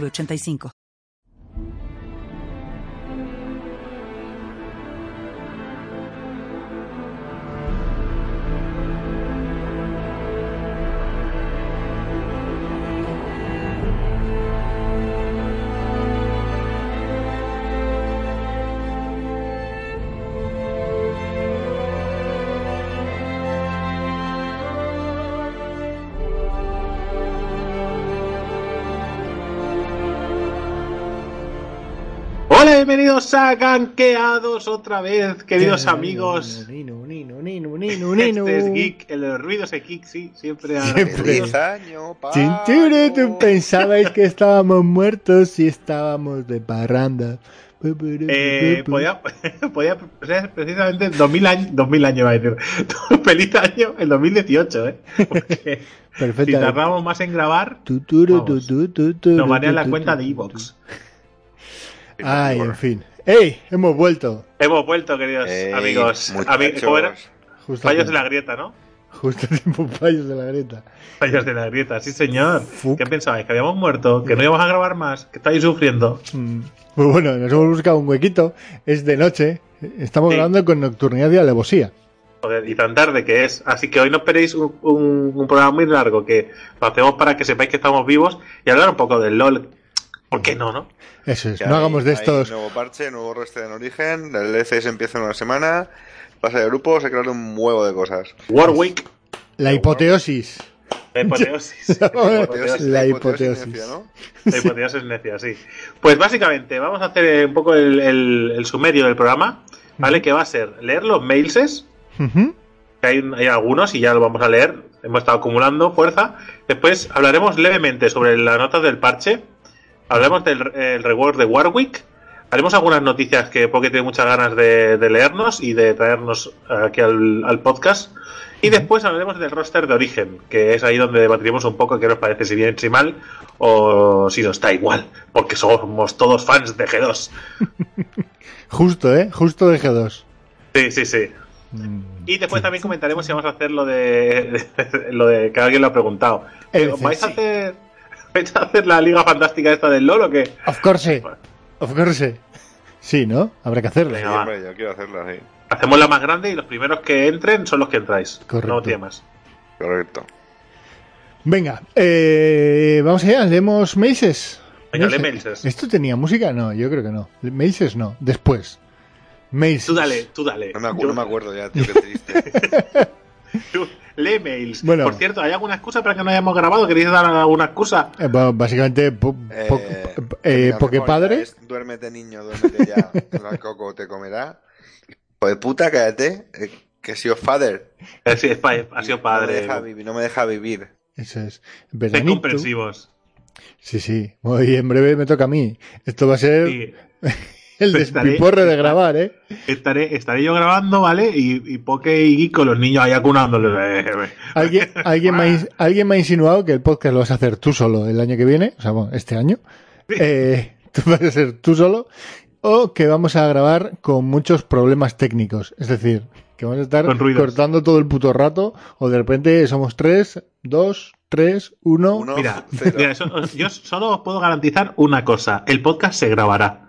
3985. saganqueados otra vez, queridos eh, amigos. Nino, nino, nino, nino, nino, Este es geek, el ruido de geek, sí, siempre. siempre. Año, ¿tú pensabais que estábamos muertos y estábamos de parranda. Eh, podía, podía ser precisamente 2000 años, 2000 años, va a decir, feliz año el 2018, ¿eh? Porque si tardamos más en grabar, nos manean la cuenta de Evox. Ay, en fin. ¡Ey! Hemos vuelto. Hemos vuelto, queridos Ey, amigos. Ami-. ¿Cómo era? Fallos tiempo. de la grieta, ¿no? Justo tiempo, fallos de la grieta. Fallos de la grieta, sí, señor. Fuck. ¿Qué pensabais? ¿Que habíamos muerto? ¿Que no íbamos a grabar más? ¿Que estáis sufriendo? Mm. Pues bueno, nos hemos buscado un huequito. Es de noche. Estamos Sí. grabando con nocturnidad y alevosía. Joder, y tan tarde que es. Así que hoy no esperéis un, un- un programa muy largo, que lo hacemos para que sepáis que estamos vivos y hablar un poco del LOL. ¿Por qué no, no? Eso es. Que No hay- hagamos de hay estos. Nuevo parche, nuevo reste en origen. El ECS empieza en una semana. Pasa de grupo, se crean un huevo de cosas. Warwick, La hipoteosis. la hipoteosis. La La hipoteosis. necia, ¿no? La hipoteosis necia, sí. Pues básicamente, vamos a hacer eh, un poco el, el- el sumerio del programa, ¿vale? Que va a ser leer los mailses, que hay, hay algunos y ya lo vamos a leer. Hemos estado acumulando fuerza. Después hablaremos levemente sobre las notas del parche. Hablaremos del el reward de Warwick. Haremos algunas noticias que porque tiene muchas ganas de, de leernos y de traernos aquí al, al podcast. Y después hablaremos del roster de origen, que es ahí donde debatiremos un poco qué nos parece, si bien, si mal, o si nos da igual, porque somos todos fans de G2. Justo, ¿eh? Justo de G2. Sí, sí, sí. Mm. Y después también comentaremos si vamos a hacer lo de, lo de que alguien lo ha preguntado. El ¿Vais a hacer vais a hacer la liga fantástica esta del LoL o qué? Of course. Of course. Sí, ¿no? Habrá que hacerlo. Venga, Sí, hombre, yo quiero hacerla, sí. Hacemos la más grande y los primeros que entren son los que entráis. Correcto. No tiene más. Correcto. Venga, eh, vamos allá, leemos Maces. Venga, lee Maces. ¿Esto tenía música? No, yo creo que no. Maces no, después. Maces. Tú dale, tú dale. No me, acu- Yo- no me acuerdo ya, tío, qué triste. lee mails. Bueno. Por cierto, ¿hay alguna excusa para que no hayamos grabado? ¿Queréis dar alguna excusa? Eh, bueno, básicamente, po, Eh, po- eh, la porque padre. es, Duérmete, niño, duérmete ya. El coco te comerá. De puta, cállate. eh, que he sido father. Eh, sí, es pa- ha sido No me padre. deja vivir. No me deja vivir. Eso es. Veranito. comprensivos. Sí, sí. Hoy en breve me toca a mí. Esto va a ser Sí. El estaré- despiporre de grabar, ¿eh? Estaré, estaré yo grabando, ¿vale? Y, y Poke y Geek con los niños ahí acunándoles. ¿Alguien, alguien, me ha, ins- alguien me ha insinuado que el podcast lo vas a hacer tú solo el año que viene, o sea, bueno, este año. Eh, tú vas a ser tú solo, o que vamos a grabar con muchos problemas técnicos. Es decir, que vamos a estar cortando todo el puto rato, o de repente somos tres, dos, tres, uno. Uno, Mira, cero. mira, eso- yo solo os puedo garantizar una cosa: el podcast se grabará.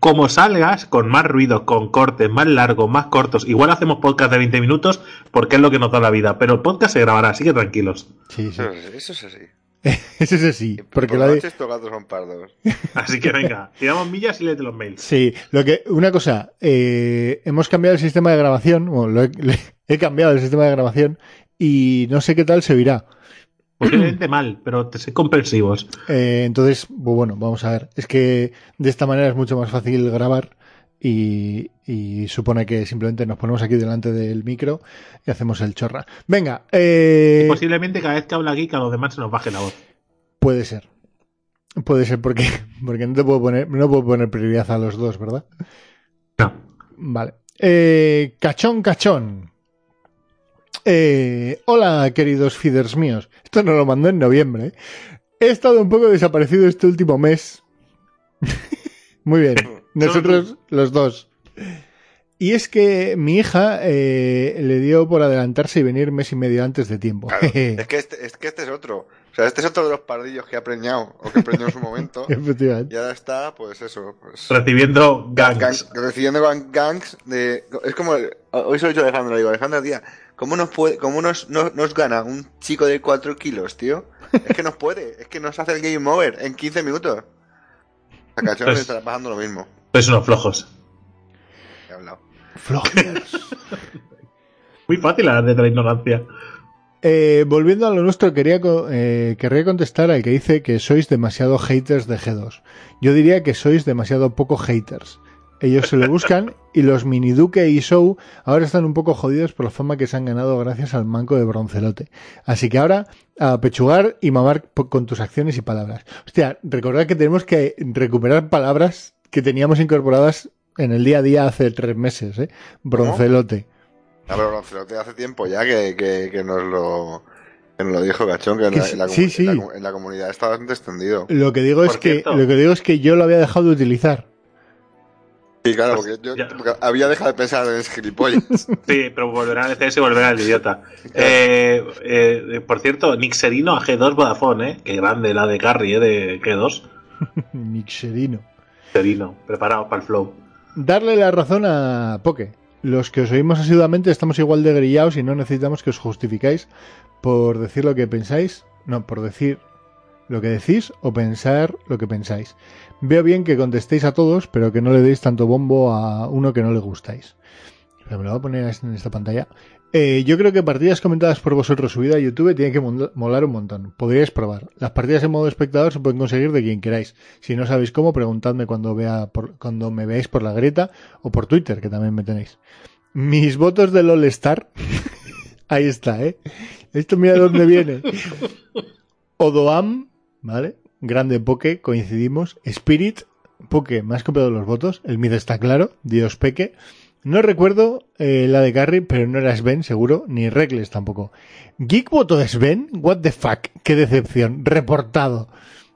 Como salgas, con más ruido, con cortes, más largos, más cortos. Igual hacemos podcast de 20 minutos porque es lo que nos da la vida. Pero el podcast se grabará, así que tranquilos. Sí, sí. Eso es, eso es así. Eso es así. Porque Por la de- estos gatos son pardos. Así que venga, tiramos millas y léete los mails. Sí, lo que, una cosa, eh, hemos cambiado el sistema de grabación, bueno, lo he, le- he cambiado el sistema de grabación y no sé qué tal se oirá. Posiblemente mal, pero te sé comprensivos. Eh, entonces, bu- bueno, vamos a ver. Es que de esta manera es mucho más fácil grabar y, y supone que simplemente nos ponemos aquí delante del micro y hacemos el chorra. Venga, eh, Posiblemente cada vez que habla Geek a los demás se nos baje la voz. puede ser. Puede ser porque, porque no te puedo poner, no puedo poner prioridad a los dos, ¿verdad? No. Vale. Eh, cachón, cachón. Eh, hola, queridos feeders míos. Esto nos lo mandó en noviembre. ¿eh? He estado un poco desaparecido este último mes. Muy bien. Nosotros los dos. Y es que mi hija eh, le dio por adelantarse y venir mes y medio antes de tiempo. Claro, es, que este, es que este es otro. O sea, este es otro de los pardillos que ha preñado, o que preñó en su momento. Efectivamente. Y ahora está, pues eso. Pues, Recibiendo gangs. gang- recibiendo gang- gangs de. Es como. Hoy soy yo Alejandro, digo, Alejandro, tía, ¿cómo nos puede, cómo nos, nos, nos gana un chico de 4 kilos, tío? Es que nos puede, es que nos hace el game over en 15 minutos. A cachón Pues- está pasando lo mismo. Sois unos flojos. He hablado. Flojeros. Muy fácil hablar de la ignorancia. Eh, volviendo a lo nuestro, quería eh, querría contestar al que dice que sois demasiado haters de G2. Yo diría que sois demasiado poco haters. Ellos se lo buscan y los mini Duque y Show ahora están un poco jodidos por la fama que se han ganado gracias al manco de Broncelote. Así que ahora a pechugar y mamar con tus acciones y palabras. Hostia, recordad que tenemos que recuperar palabras que teníamos incorporadas en el día a día hace tres meses, ¿eh? Broncelote. Pero Lancelote hace tiempo ya que, que, que nos lo. Que nos lo dijo Cachón, que en la, sí, en la sí, comu- sí. en la comu- en la comunidad está bastante extendido. Lo que digo es que lo que digo es que yo lo había dejado de utilizar. Sí, claro, porque yo ya. porque había dejado de pensar en ese gilipollas. Sí, pero volverá al CS y volverá al idiota. Eh, eh, por cierto, Nick Serino a G2 Vodafone, ¿eh? Qué grande la de Carry, ¿eh? De G2. Mixerino. Serino, preparado para el flow. Darle la razón a Poke. Los que os oímos asiduamente estamos igual de grillados y no necesitamos que os justificáis por decir lo que pensáis. No, por decir lo que decís o pensar lo que pensáis. Veo bien que contestéis a todos, pero que no le deis tanto bombo a uno que no le gustáis. Pero me lo voy a poner en esta pantalla. Eh, yo creo que partidas comentadas por vosotros subida a YouTube tiene que molar un montón. Podríais probar. Las partidas en modo espectador se pueden conseguir de quien queráis. Si no sabéis cómo, preguntadme cuando, vea por- cuando me veáis por la grieta o por Twitter, que también me tenéis. Mis votos del All Star. Ahí está, ¿eh? Esto mira dónde viene. Odoam, ¿vale? Grande Poke, coincidimos. Spirit, Poke, me has copiado los votos. El mid está claro. Dios Peque. No recuerdo eh, la de Carry, pero no era Sven, seguro, ni Reckless tampoco. Geek votó Sven, what the fuck, qué decepción, reportado.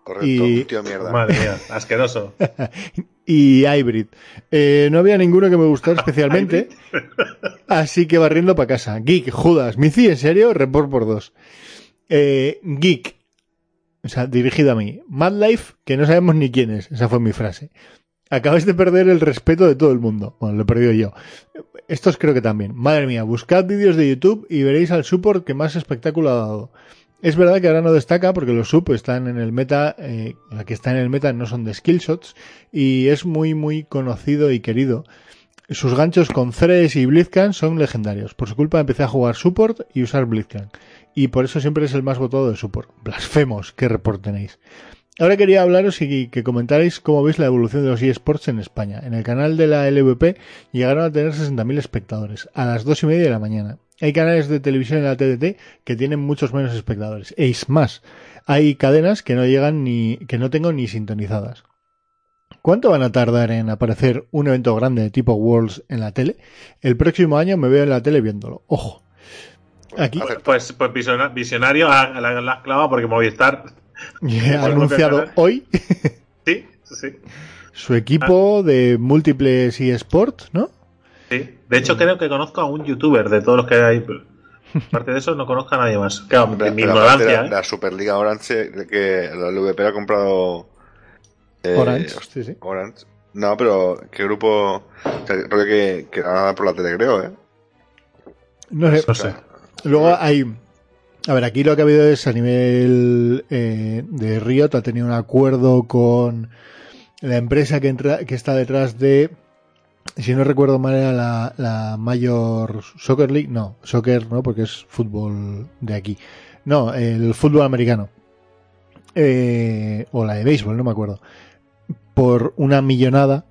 Correcto, Y- tío mierda. Madre mía, asqueroso. Y Hybrid. Eh, no había ninguno que me gustara especialmente, así que barriendo para casa. Geek, Judas, Mici, ¿en serio? Report por dos. Eh, Geek, o sea, dirigido a mí. Mad Life, que no sabemos ni quién es, esa fue mi frase. Acabáis de perder el respeto de todo el mundo. Bueno, lo he perdido yo. Estos creo que también. Madre mía, buscad vídeos de YouTube y veréis al support que más espectáculo ha dado. Es verdad que ahora no destaca porque los sub están en el meta, eh, la que está en el meta no son de skillshots y es muy muy conocido y querido. Sus ganchos con Thresh y Blitzcrank son legendarios. Por su culpa empecé a jugar support y usar Blitzcrank. Y por eso siempre es el más votado de support. Blasfemos, qué report tenéis. Ahora quería hablaros y que comentarais cómo veis la evolución de los eSports en España. En el canal de la LVP llegaron a tener 60.000 espectadores a las dos y media de la mañana. Hay canales de televisión en la TDT que tienen muchos menos espectadores. E es más, hay cadenas que no llegan ni, que no tengo ni sintonizadas. ¿Cuánto van a tardar en aparecer un evento grande de tipo Worlds en la tele? El próximo año me veo en la tele viéndolo. Ojo. Aquí Hace- Pues, pues visiona- visionario a la, la clava porque Movistar. he anunciado hoy Sí, sí. su equipo de múltiples eSports, ¿no? sí. De hecho, creo que conozco a un youtuber de todos los que hay. Aparte de eso, no conozco a nadie más. Claro, en mi ignorancia. la, ¿eh? la Superliga Orange, que la LVP ha comprado. eh, Orange, sí, sí. Orange. No, pero ¿qué grupo? O sea, creo que, que van a dar por la tele, creo, ¿eh? No sé. No sé. Luego hay. A ver, aquí lo que ha habido es a nivel eh, de Riot, ha tenido un acuerdo con la empresa que, entra, que está detrás de. Si no recuerdo mal, era la, la Major Soccer League. No, soccer no, porque es fútbol de aquí. No, el fútbol americano. Eh, o la de béisbol, no me acuerdo. Por una millonada.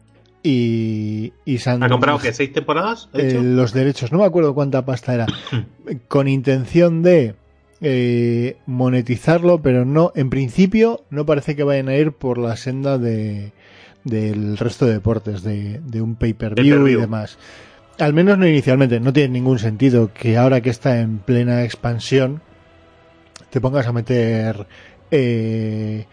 Y, y se han- ¿Ha comprado qué? ¿Seis temporadas? ¿Ha eh, los derechos, no me acuerdo cuánta pasta era, con intención de eh, monetizarlo, pero no, en principio no parece que vayan a ir por la senda de del resto de deportes, de, de un pay-per-view y demás. Al menos no inicialmente. No tiene ningún sentido que ahora que está en plena expansión te pongas a meter eh,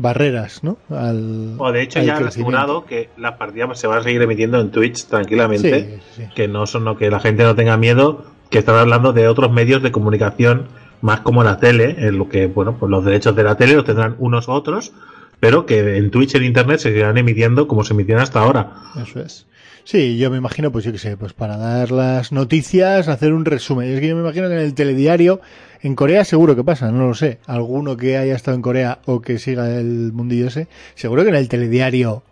barreras, ¿no? Al, O de hecho ya han asegurado que las partidas se van a seguir emitiendo en Twitch tranquilamente. Sí, sí. Que no son no, que la gente no tenga miedo, que están hablando de otros medios de comunicación más como la tele, en lo que, bueno, pues los derechos de la tele los tendrán unos u otros, pero que en Twitch, en internet, se seguirán emitiendo como se emitían hasta ahora. Eso es. Sí, yo me imagino, pues yo qué sé, pues para dar las noticias, hacer un resumen. Es que yo me imagino que en el telediario, en Corea seguro que pasa, no lo sé. Alguno que haya estado en Corea o que siga el mundillo ese, seguro que en el telediario,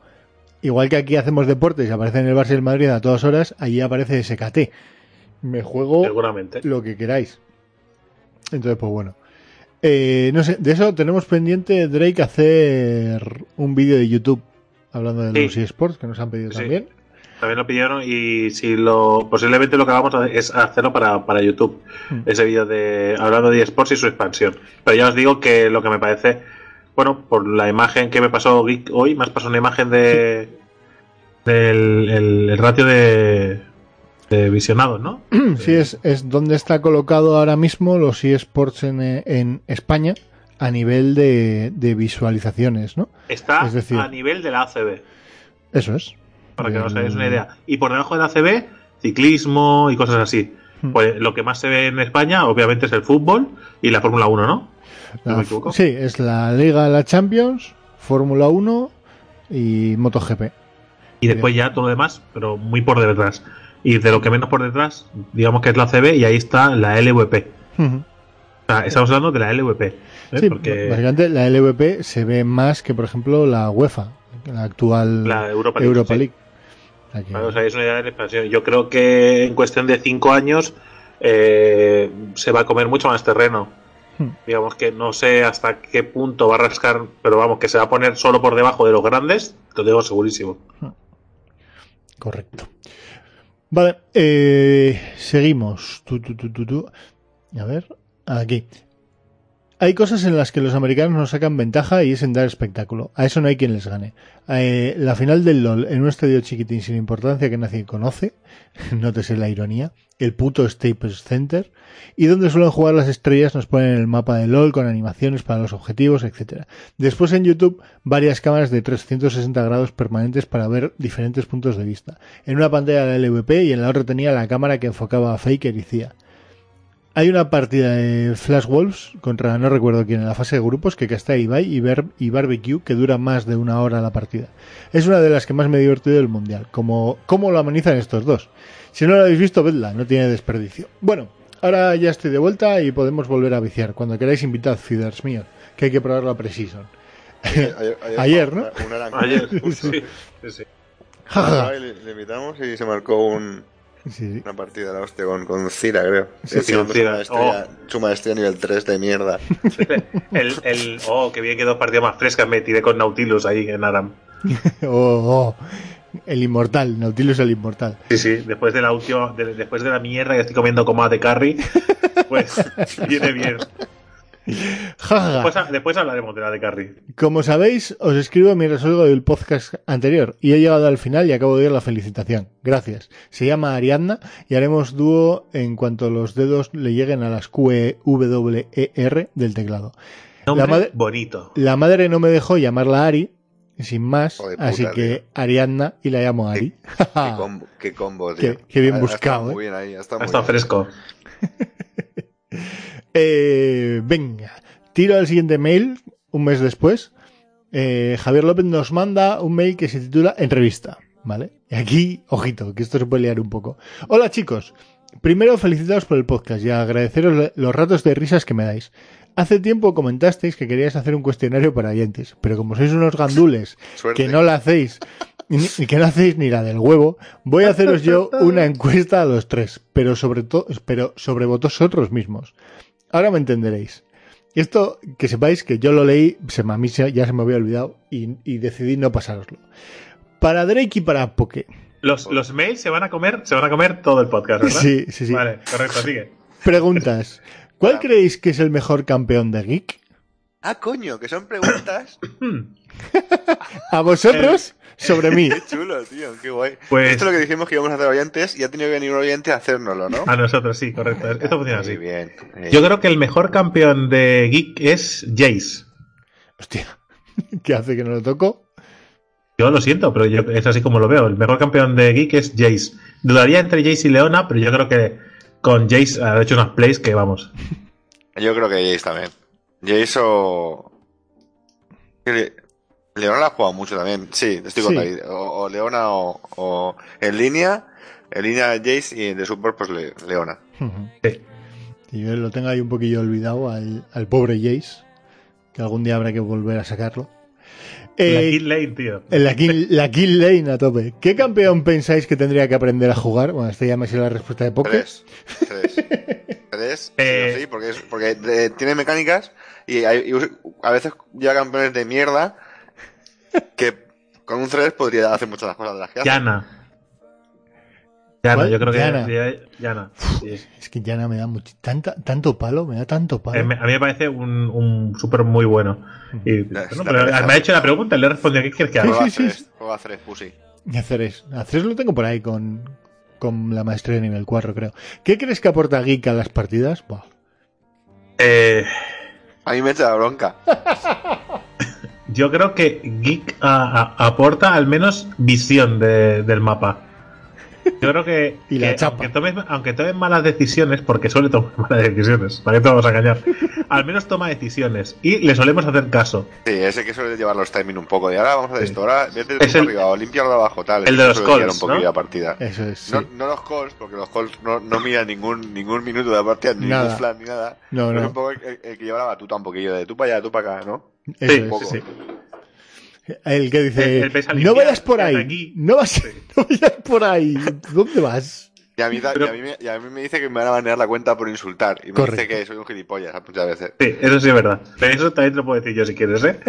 igual que aquí hacemos deportes y aparece en el Barça y el Madrid a todas horas, allí aparece SKT. Me juego Seguramente. lo que queráis. Entonces, pues bueno. Eh, no sé, de eso tenemos pendiente Drake hacer un vídeo de YouTube hablando de Sí. los eSports que nos han pedido Sí. también. También lo pidieron y si lo posiblemente lo que vamos a hacer es hacerlo para, para YouTube. Hmm. Ese vídeo de hablando de eSports y su expansión. Pero ya os digo que lo que me parece, bueno, por la imagen que me pasó Geek hoy, me has pasado una imagen de del el, el ratio de, de visionados, ¿no? Sí, es, es donde está colocado ahora mismo los eSports en, en España a nivel de, de visualizaciones, ¿no? Está Es decir- a nivel de la ACB, Eso es. Para que os El- hagáis una idea. Y por debajo de la ACB, ciclismo y cosas así. Hmm. Pues lo que más se ve en España, obviamente, es el fútbol y la Fórmula 1, ¿no? ¿No La- me equivoco? sí, es la Liga, la Champions, Fórmula 1 y MotoGP. Y después ya todo lo demás, pero muy por detrás. Y de lo que menos por detrás, digamos que es la CB y ahí está la LVP. O sea, estamos hablando de la LVP. ¿eh? Sí, Porque básicamente la LVP se ve más que, por ejemplo, la UEFA, la actual la Europa League. Europa. League. Para que os hagáis una idea de la expansión. Yo creo que en cuestión de cinco años eh, se va a comer mucho más terreno. Hmm. Digamos que no sé hasta qué punto va a rascar, pero vamos, que se va a poner solo por debajo de los grandes, lo digo segurísimo. Correcto. Vale, eh, seguimos. A ver, aquí. Hay cosas en las que los americanos nos sacan ventaja y es en dar espectáculo. A eso no hay quien les gane. Eh, la final del LOL en un estadio chiquitín sin importancia que nadie conoce, nótese la ironía, el puto Staples Center, y donde suelen jugar las estrellas nos ponen el mapa de LOL con animaciones para los objetivos, etcétera. Después en YouTube, varias cámaras de 360 grados permanentes para ver diferentes puntos de vista. En una pantalla la LVP y en la otra tenía la cámara que enfocaba a Faker y Cia. Hay una partida de Flash Wolves contra no recuerdo quién en la fase de grupos que está Ibai y, Bar- y Barbecue que dura más de una hora la partida. Es una de las que más me he divertido del mundial. Como cómo lo amenizan estos dos. Si no lo habéis visto, vedla, no tiene desperdicio. Bueno, ahora ya estoy de vuelta y podemos volver a viciar. Cuando queráis invitad feeders míos, que hay que probar la Precision. Ayer, Ayer, ¿no? Una, una naranja. Ayer, sí, sí, sí. Ja, ja, ja. le, le invitamos y se marcó un, Sí, una partida de la hostia con, con Cira, creo. Sí, sí, con su Cira. maestría, su maestría nivel 3 de mierda. El, el, oh, que bien que dos partidas más frescas me tiré con Nautilus ahí en Aram. Oh, oh. El inmortal, Nautilus el inmortal. Sí, sí, después de la última, de- después de la mierda que estoy comiendo como de carry, pues viene bien. Después, después hablaremos de la de carry. Como sabéis, os escribo mientras oigo el podcast anterior y he llegado al final y acabo de oír la felicitación. Gracias. Se llama Ariadna y haremos dúo en cuanto los dedos le lleguen a las Q, W, E, R del teclado. Nombre La madre- bonito. La madre no me dejó llamarla Ari, sin más, puta, así que tío. Ariadna y la llamo Ari. Qué combo, qué combo, tío. Qué- qué bien buscado, estado ¿eh? Muy bien ahí, muy estado bien. Eh, venga, tiro al siguiente mail, un mes después. Eh, Javier López nos manda un mail que se titula Entrevista, ¿vale? Y aquí, ojito, que esto se puede liar un poco. Hola chicos, primero felicitaros por el podcast y agradeceros los ratos de risas que me dais. Hace tiempo comentasteis que queríais hacer un cuestionario para oyentes, pero como sois unos gandules Suerte. que no la hacéis, ni que no hacéis ni la del huevo, voy a haceros yo una encuesta a los tres, pero sobre todo, pero sobre vosotros mismos. Ahora me entenderéis. Esto, que sepáis que yo lo leí, se me, a mí se- ya se me había olvidado y, y decidí no pasároslo. Para Drake y para Poke. Los, los mails se van a comer, se van a comer todo el podcast, ¿verdad? Sí, sí, sí. Vale, correcto, sigue. Preguntas. ¿Cuál creéis que es el mejor campeón de Geek? Ah, coño, que son preguntas. A vosotros sobre mí. Qué chulo, tío, qué guay. Pues- Esto es lo que dijimos que íbamos a hacer oyentes y ha tenido que venir un oyente a hacérnoslo, ¿no? A nosotros, sí, correcto. Esto funciona Muy así. bien. Eh, Yo creo que el mejor campeón de Geek es Jace. Hostia, ¿qué hace que no lo toco? Yo lo siento, pero yo, es así como lo veo. El mejor campeón de Geek es Jace. Dudaría entre Jace y Leona, pero yo creo que con Jace ha hecho unas plays que vamos. Yo creo que Jace también. Jace o... Leona la ha jugado mucho también. Sí, estoy con Sí. David. O, o Leona o, o en línea. En línea Jace y de Super pues Le- Leona. Sí. Y yo lo tengo ahí un poquillo olvidado al, al pobre Jace, que algún día habrá que volver a sacarlo. La Eh, Kid Lane, tío. en la kill, la kill lane a tope. ¿Qué campeón pensáis que tendría que aprender a jugar? Bueno, esta ya me ha sido la respuesta de Poké. Tres. Tres. Eh. sí, porque, es, porque eh, tiene mecánicas y, hay- y a veces lleva campeones de mierda que con un 3 podría hacer muchas cosas de las que hace. Yana. Yana, yo creo que Yana. ya- Yana. sí. Es que Yana me da mucho, tanta, tanto palo, me da tanto palo. Eh, me- A mí me parece un, un súper muy bueno. Y, La- bueno, la pero me ha hecho la pregunta y le he respondido, ¿qué quieres que haga? Juega Sí, sí, 3. Juega 3, Pussy. Y a Ceres. A Ceres lo tengo por ahí con, con la maestría de nivel 4, creo. ¿Qué crees que aporta Geek a las partidas? Buah. Eh, A mí me echa la bronca. yo creo que Geek a- aporta al menos visión de- del mapa. Yo creo que, Y la que chapa. aunque tomes aunque tomes malas decisiones, porque suele tomar malas decisiones, ¿para qué te vamos a engañar? Al menos toma decisiones y le solemos hacer caso. Sí, ese que suele llevar los timing un poco. De ahora vamos a hacer Sí. esto. Ahora vete Es el- arriba o límpialo de abajo, tal. el de los calls, un ¿no? la partida. Eso es, sí. No, no los calls, porque los calls no, no miran ningún, ningún minuto de la partida, ni Nada. ningún flan, ni nada. No, no. Es un poco el, el- que lleva la batuta un poquillo de tú para allá, tú para acá, ¿no? Eso Sí, es. poco. sí, sí. El que dice, El- el pesa no vayas por ahí, aquí". no, vas, no vayas por ahí, ¿dónde vas? Y a, mí, ta- Pero- y, a mí, me- y a mí me dice que me van a banear la cuenta por insultar. Y me Correcto. dice que soy un gilipollas muchas veces. Sí, eso sí es verdad. Pero eso también te lo puedo decir yo si quieres, ¿eh?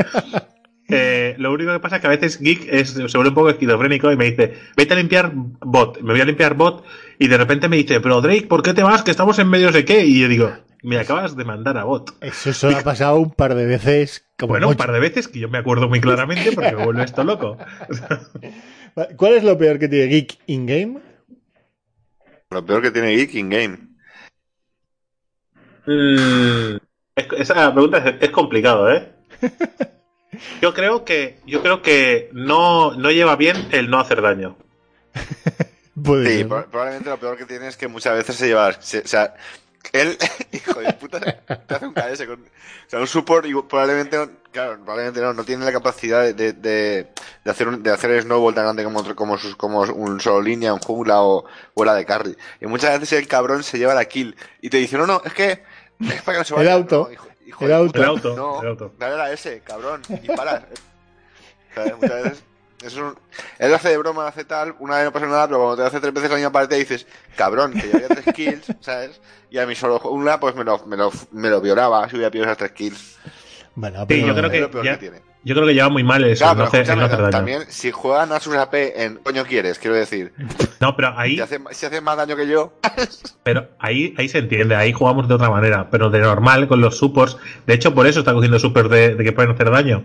Eh, lo único que pasa es que a veces Geek es, se vuelve un poco esquizofrénico y me dice, vete a limpiar bot. Me voy a limpiar bot y de repente me dice, pero Drake, ¿por qué te vas? Que estamos en medio de qué. Y yo digo, me acabas de mandar a bot. Eso solo ha pasado un par de veces. Como Bueno, un par de veces que yo me acuerdo muy claramente porque me vuelve esto loco. ¿Cuál es lo peor que tiene Geek in-game? Lo peor que tiene Geek in Game. Mm, es- esa pregunta es, es complicado, ¿eh? Yo creo que, yo creo que no, no lleva bien el no hacer daño. Sí, probablemente lo peor que tiene es que muchas veces se lleva. se- o sea, él, hijo de puta, te hace un KS con. O sea, un support y probablemente, no- claro, probablemente no, no tiene la capacidad de, de, de hacer un, de hacer snowball tan grande como, otro- como, sus, como un solo línea, un jungla o, o la de carry. Y muchas veces el cabrón se lleva la kill y te dice, no, no, es que es para que no se El vaya. auto, No, hijo- hijo el de auto. puta, El auto, No, el auto. dale la S, cabrón, y paras. ¿Sabes? Muchas veces. Es un, él hace de broma, hace tal, una vez no pasa nada, pero cuando te hace tres veces la misma partida dices, cabrón, que yo había tres kills, ¿sabes? Y a mí solo una, pues me lo, me lo, me lo violaba si hubiera pillado esas tres kills. Bueno, Sí, pero yo creo Es que lo peor ya- que tiene. Yo creo que lleva muy mal eso, Claro, no pero no hacer daño. también, si juegan a sus AP en coño quieres, quiero decir, No, pero ahí, si hace, si hace más daño que yo, pero ahí, ahí se entiende, ahí jugamos de otra manera, pero de normal con los supports. De hecho, por eso está cogiendo supers de, de que pueden hacer daño,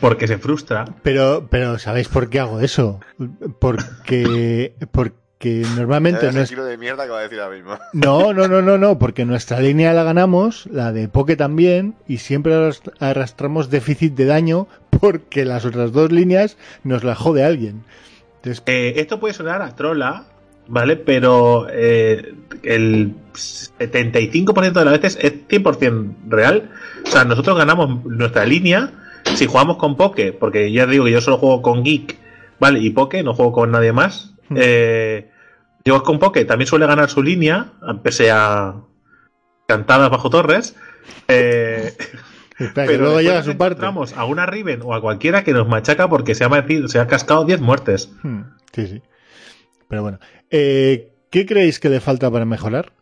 porque se frustra. Pero, pero ¿sabéis por qué hago eso? Porque, porque normalmente es no el es... de mierda que va a decir ahora mismo. No, no, no, no, no, porque nuestra línea la ganamos, la de Poke también, y siempre arrast- arrastramos déficit de daño porque las otras dos líneas nos la jode alguien. Entonces, Eh, esto puede sonar a trola, ¿vale? Pero eh, el 75% de las veces es 100% real. O sea, nosotros ganamos nuestra línea si jugamos con Poke, porque ya digo que yo solo juego con Geek, ¿vale? Y Poke, no juego con nadie más. Hmm. Eh, yo con Poke también suele ganar su línea, pese a cantadas bajo torres. Eh, espera, pero luego llega nos su parte. a una Riven o a cualquiera que nos machaca porque se ha, se ha cascado 10 muertes. Hmm, Sí, sí. Pero bueno, eh, ¿qué creéis que le falta para mejorar?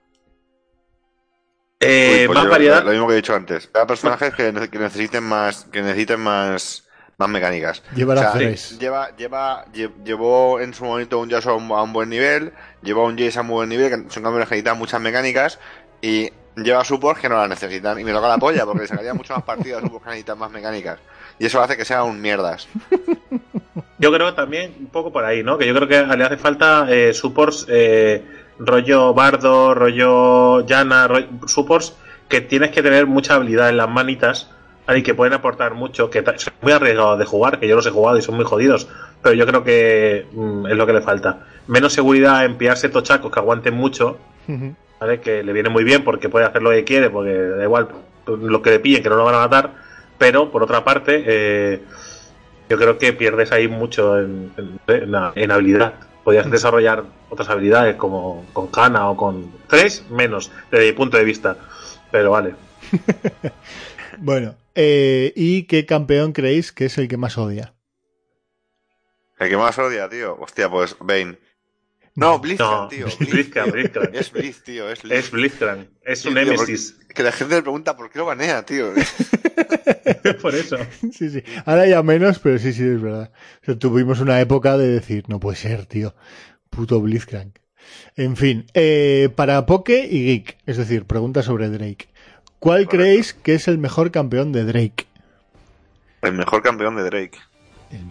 Eh, Uy, pues más variedad. Lo mismo que he dicho antes. Cada personajes que, ne- que necesiten más, que necesiten más, más mecánicas. Llevar O a sea, Ceres. lleva, lleva, lle- llevó en su momento un Yasuo a un, a un buen nivel, llevó un Jace a un buen nivel, que son campeones que necesitan muchas mecánicas, y lleva supports que no la necesitan. Y me toca la polla porque le sacaría mucho más partido a supports que necesitan más mecánicas. Y eso hace que sean un mierdas. Yo creo también un poco por ahí, ¿no? Que yo creo que le hace falta eh, supports eh, rollo Bardo, rollo Yana, rollo, supports que tienes que tener mucha habilidad en las manitas y que pueden aportar mucho, que son muy arriesgados de jugar, que yo los he jugado y son muy jodidos, pero yo creo que mm, es lo que le falta. Menos seguridad en pillarse tochacos que aguanten mucho, ¿vale? Que le viene muy bien porque puede hacer lo que quiere, porque da igual lo que le pillen, que no lo van a matar, pero por otra parte, eh, yo creo que pierdes ahí mucho en, en, en habilidad. Podrías desarrollar otras habilidades como con Kana o con tres menos, desde mi punto de vista. Pero vale. bueno, eh, ¿y qué campeón creéis que es el que más odia? El que más odia, tío. Hostia, pues Bane. No, Blitzcrank, tío. Blitzcrank, Blitzcrank. Es Blitz, tío. Es, es Blitzcrank. Es un Nemesis. Que la gente le pregunta por qué lo banea, tío. por eso. Sí, sí. Ahora ya menos, pero sí, sí, es verdad. O sea, tuvimos una época de decir, no puede ser, tío. Puto Blitzcrank. En fin, eh, para Poke y Geek, es decir, pregunta sobre Drake. ¿Cuál Correcto. creéis que es el mejor campeón de Drake? El mejor campeón de Drake.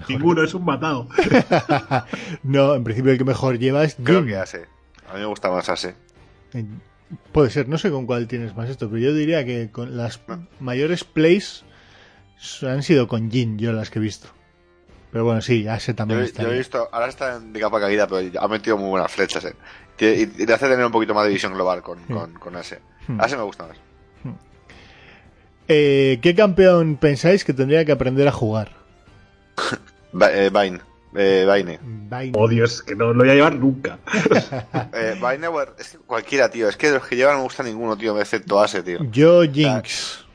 Ninguno, es un matado. no, en principio el que mejor lleva es Creo que Ase. A mí me gusta más Ase. Puede ser, no sé con cuál tienes más esto, pero yo diría que con las no. mayores plays han sido con Jin, yo las que he visto. Pero bueno, sí, Ase también yo, está. Yo he visto, ahora está en de capa caída, pero ha metido muy buenas flechas. Eh. Y te hace tener un poquito más de visión global con, Hmm. con, con Ase. Ase me gusta más. Eh, ¿Qué campeón pensáis que tendría que aprender a jugar? eh, Vine. Eh, Vine. Vine. Oh Dios, que no lo voy a llevar nunca. eh, Vine, es que cualquiera, tío. Es que de los que llevan no me gusta ninguno, tío, excepto Ase, tío. Yo, Jinx.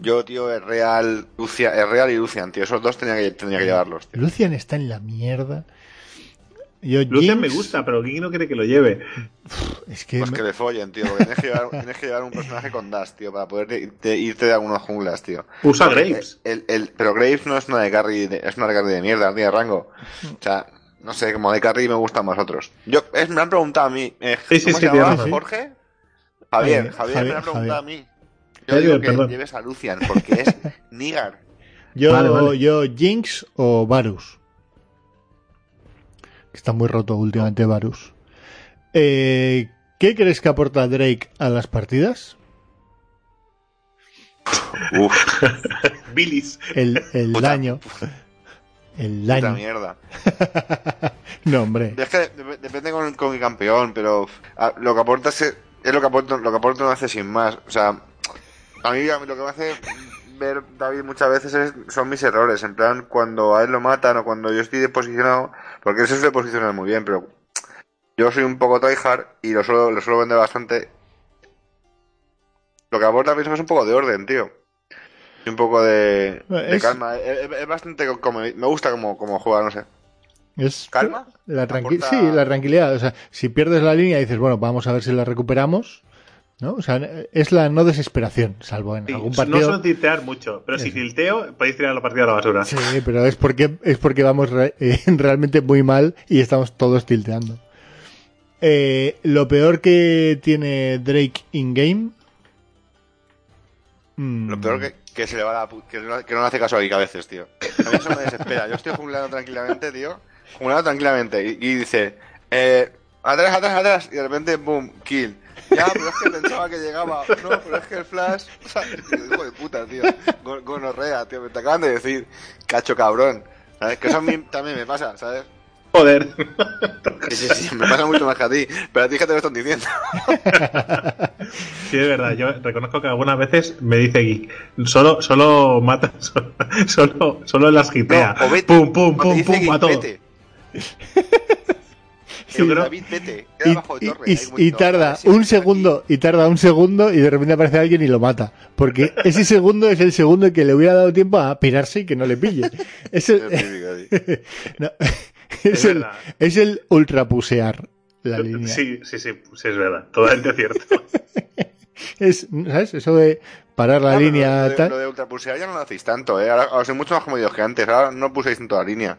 Yo, tío, es Real, Lucia, es Real y Lucian, tío. Esos dos tenía que, tendría que llevarlos. Tío. Lucian está en la mierda. Yo, Lucian Jinx, me gusta, pero King no quiere que lo lleve. Es que, Pues que le follen, tío. Porque tienes que llevar, tienes que llevar un personaje con Dash, tío, para poder irte, irte de algunas junglas, tío. Usa Porque Graves. El, el, pero Graves no es una de carry, de, es una de carry de mierda, no tiene rango. O sea, no sé, como de carry me gustan más otros. Yo, es, me han preguntado a mí, eh, Sí, sí, ¿cómo sí, se llama? ¿Jorge? Javier, Javier, Javier, me han preguntado Javier. a mí. Yo Javier, digo que perdón. lleves a Lucian, porque es Nigar. yo, Vale, vale. yo, Jinx o Varus. Que está muy roto últimamente Varus. Eh, ¿Qué crees que aporta Drake a las partidas? Uf, Billis. El, el Puta. daño. El puta daño. mierda. No, hombre. Es que dep- depende con, con el campeón, pero lo que aporta es, es lo que aporta, lo que aporta no hace sin más. O sea, a mí, a mí lo que me hace ver David muchas veces es- son mis errores. En plan, cuando a él lo matan o cuando yo estoy posicionado, porque él se suele posicionar muy bien, pero yo soy un poco tryhard y lo suelo, lo suelo vender bastante. Lo que aporta a mí es un poco de orden, tío. Y un poco de, de Es- calma. Es, es- es bastante como, me gusta como, como juega, no sé. Es ¿Calma? La tranqui- Aporta- Sí, la tranquilidad. O sea, si pierdes la línea dices, bueno, vamos a ver si la recuperamos. ¿No? O sea, es la no desesperación, salvo en Sí, algún no partido. suelo tiltear mucho, pero si tilteo, podéis tirar la partida a la basura. Sí, pero es porque, es porque vamos re- eh, realmente muy mal y estamos todos tilteando. Eh, lo peor que tiene Drake in-game. mm, Lo peor que, que se le va la pu- que no, que no le hace caso a Geek a veces, tío. A mí eso me desespera. Yo estoy jugando tranquilamente, tío. Jugando tranquilamente. Y, y dice, eh, atrás, atrás, atrás. Y de repente, boom, kill. Ya, pero es que pensaba que llegaba. No, pero es que el flash. O sea, hijo de puta, tío. Go- Gonorrea, tío. Me te acaban de decir, cacho cabrón. ¿Sabes? Que eso a mí también me pasa, ¿sabes? Joder. Sí, sí, sí, me pasa mucho más que a ti. Pero a ti, ¿qué te lo están diciendo? Sí, es verdad. Yo reconozco que algunas veces me dice Geek, solo, solo mata, solo, solo, solo las gitea. No. Pum, pum, pum, pum, a todo. pero- David, vete. Queda Y, de y- torre. y- y bonito. tarda un estoy aquí. segundo, y tarda un segundo y de repente aparece alguien y lo mata. Porque ese segundo es el segundo que le hubiera dado tiempo a pirarse y que no le pille. Es el, no, es el, es el ultrapusear la línea. Sí, sí, sí, sí, es verdad. Totalmente cierto. Es, ¿sabes? Eso de parar la Ah, línea Lo de, tal. lo de ultrapulsear ya no lo hacéis tanto, ¿eh? Ahora, sois mucho más comedidos que antes. Ahora no puséis en toda la línea.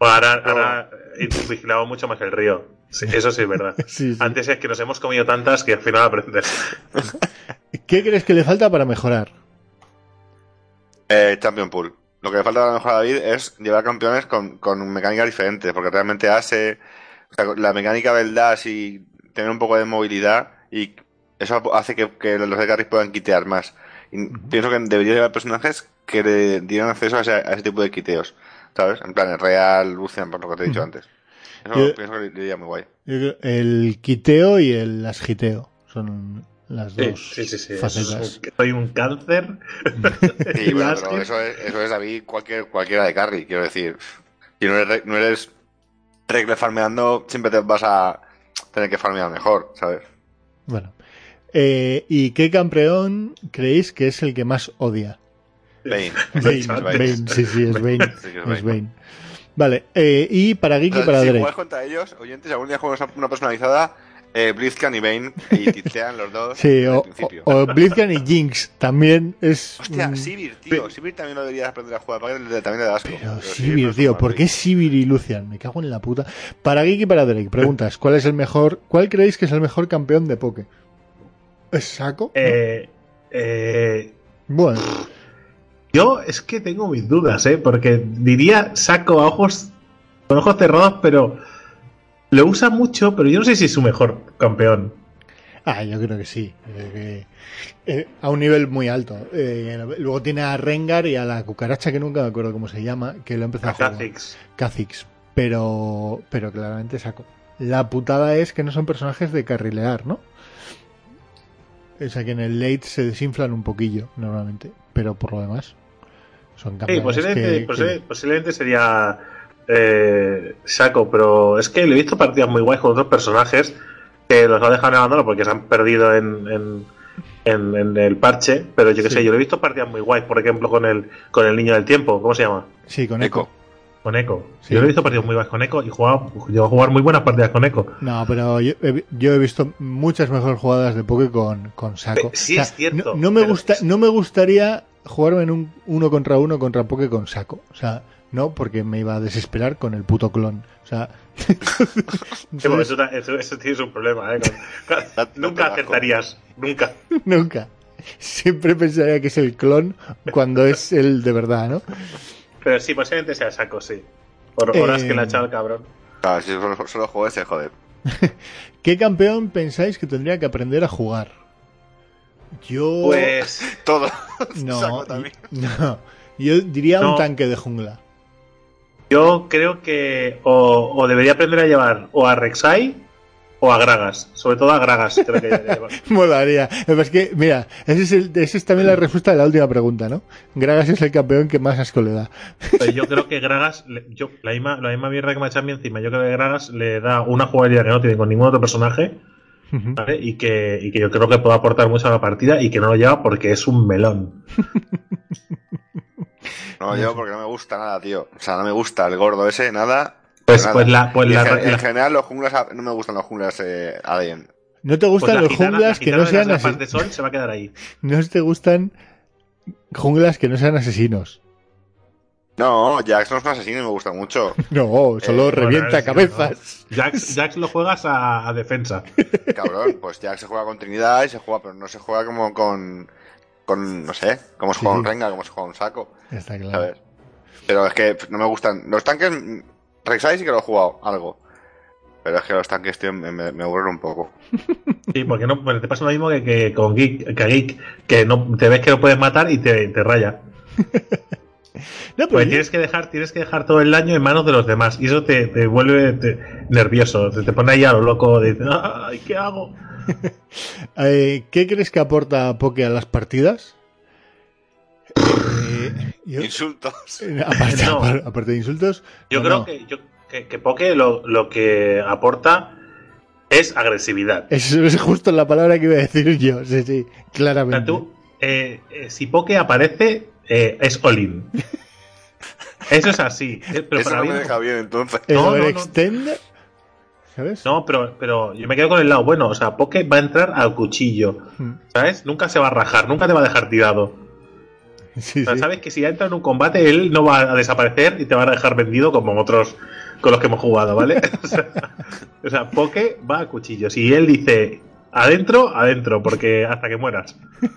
Ahora, ahora he vigilado mucho más el río. Sí, eso sí es verdad. Sí, sí. Antes es que nos hemos comido tantas que al final aprendes. ¿Qué crees que le falta para mejorar? Eh, Champion Pool. Lo que le falta a lo mejor a David es llevar campeones con, con mecánicas diferentes, porque realmente hace o sea, la mecánica del dash y tener un poco de movilidad y eso hace que, que los de carry puedan quitear más. Y pienso que debería llevar personajes que le dieran acceso a ese, a ese tipo de quiteos, ¿sabes? En plan, el Real, Lucian, por lo que te he dicho antes. Eso Yo- pienso que le muy guay. El quiteo y el asgiteo son las dos sí, sí. sí. facetas. Que Soy un cáncer. Sí, bueno, pero eso es, eso es David cualquier, cualquiera de carry, quiero decir. Si no eres, re- no eres regle farmeando, siempre te vas a tener que farmear mejor, ¿sabes? Bueno. Eh, ¿Y qué campeón creéis que es el que más odia? Bane. Bane. Bane, sí, sí, es Bane. Sí que es Es Bane. Bane. Vale, eh, y para Geek y para si Drake. juegas contra ellos, oyentes, si algún día juegas una- personalizada, eh, Blitzcan y Bane, y titean los dos Sí, o, principio. o, o Blitzcrank y Jinx también es. Hostia, un- Sivir, tío. Sivir también lo deberías aprender a jugar, para que le- también le das asco. Pero Sivir, es tío, ¿por qué Sivir y Lucian? Me cago en la puta. Para Geek y para Drake, preguntas, ¿cuál es el mejor, cuál creéis que es el mejor campeón de Poké? ¿Es Saco? Eh, eh, Bueno, yo es que tengo mis dudas, ¿eh? Porque diría saco a ojos con ojos cerrados, pero lo usa mucho, pero yo no sé si es su mejor campeón. ah, yo creo que sí. eh, eh, a un nivel muy alto. Eh, luego tiene a Rengar y a la cucaracha que nunca me acuerdo cómo se llama, que lo empezó a jugar. Kha'Zix. Kha'Zix, pero, pero claramente saco. La putada es que no son personajes de carrilear, ¿no? O sea que en el late se desinflan un poquillo normalmente, pero por lo demás son Sí, campeones posiblemente, que- posi- que- posiblemente sería eh, Saco, pero es que le he visto partidas muy guays con otros personajes que los ha dejado en abandono porque se han perdido en, en, en- en el parche, pero yo que Sí. sé, yo le he visto partidas muy guays, por ejemplo, con el, con el niño del tiempo, ¿cómo se llama? Sí, con Echo. Con Echo. Sí. Yo he visto partidas muy guays con Echo y jugaba, llegó a jugar muy buenas partidas con Echo. No, pero yo, he- yo he visto muchas mejores jugadas de Poké con, con saco. Pe- sí es cierto, No, no me gusta, es- no me gustaría jugarme en un uno contra uno contra Poké con saco. O sea, no, porque me iba a desesperar con el puto clon. O sea, entonces, eso, eso- eso tienes un problema, ¿eh? Nunca acertarías, nunca. nunca. Siempre pensaría que es el clon cuando es el de verdad, ¿no? Pero sí, posiblemente sea Saco, sí. Por Eh, horas que le ha echado el cabrón. Claro, si solo, solo juego ese, joder. ¿Qué campeón pensáis que tendría que aprender a jugar? Yo Pues. Todo. no, Saco también. no. Yo diría No. un tanque de jungla. Yo creo que o, o debería aprender a llevar o a Rek'Sai o a Gragas. Sobre todo a Gragas, creo que. Molaría. Lo es que, mira, esa es, el- esa es también la respuesta de la última pregunta, ¿no? Gragas es el campeón que más asco le da. Pero yo creo que Gragas, yo, la, misma, la misma mierda que me a mí encima, yo creo que Gragas le da una jugabilidad que no tiene con ningún otro personaje, ¿vale? Y que, y que yo creo que puede aportar mucho a la partida y que no lo lleva porque es un melón. No, yo porque no me gusta nada, tío. O sea, no me gusta el gordo ese, nada. Pues, nada. pues la, pues Y la, en, en general, los junglas, no me gustan los junglas eh, alien. ¿No te pues gustan la los gitana- junglas la que no sean asesinos? de sol se va a quedar ahí. ¿No te gustan junglas que no sean asesinos? No, Jax no es un asesino y me gusta mucho. No, solo Eh, revienta bueno, cabezas. Jax, Jax lo juegas a, a defensa. Cabrón, pues Jax se juega con Trinidad y se juega, pero no se juega como con. con no sé, como se Sí, juega sí. un Rengar, como se juega un saco. Está claro. ¿Sabes? Pero es que no me gustan. Los tanques. Rek'Sai sí que lo he jugado, algo. Pero es que los tanques, tío, me, me, me aburren un poco. Sí, porque no, te pasa lo mismo que, que con Geek, que a Geek, que no, te ves que lo puedes matar y te, te raya. No, Pues tienes que dejar, tienes que dejar todo el daño en manos de los demás. Y eso te, te vuelve te- nervioso. Te, te pone ahí a lo loco. De, Ay, ¿qué hago? eh, ¿Qué crees que aporta Poké a las partidas? Eh, yo- Insultos. eh, aparte, No. apar- aparte de insultos. Yo no, creo no. que, yo, que, que Poké lo, lo que aporta es agresividad. Eso es justo la palabra que iba a decir yo. Sí, sí, O sea, claramente. tú, eh, eh, si Poké aparece, eh, es Olin. Eso es así. Pero Eso para no mí me deja bien, entonces. El No, no, no. overextend, ¿sabes? No, pero, pero yo me quedo con el lado bueno. O sea, Poké va a entrar al cuchillo. Mm. ¿Sabes? Nunca se va a rajar, nunca te va a dejar tirado. Sí, O sea, sí. sabes que si ya entra en un combate, él no va a desaparecer y te va a dejar vendido como otros con los que hemos jugado, ¿vale? o, sea, o sea, Poke va a cuchillos y él dice, adentro, adentro, porque hasta que mueras.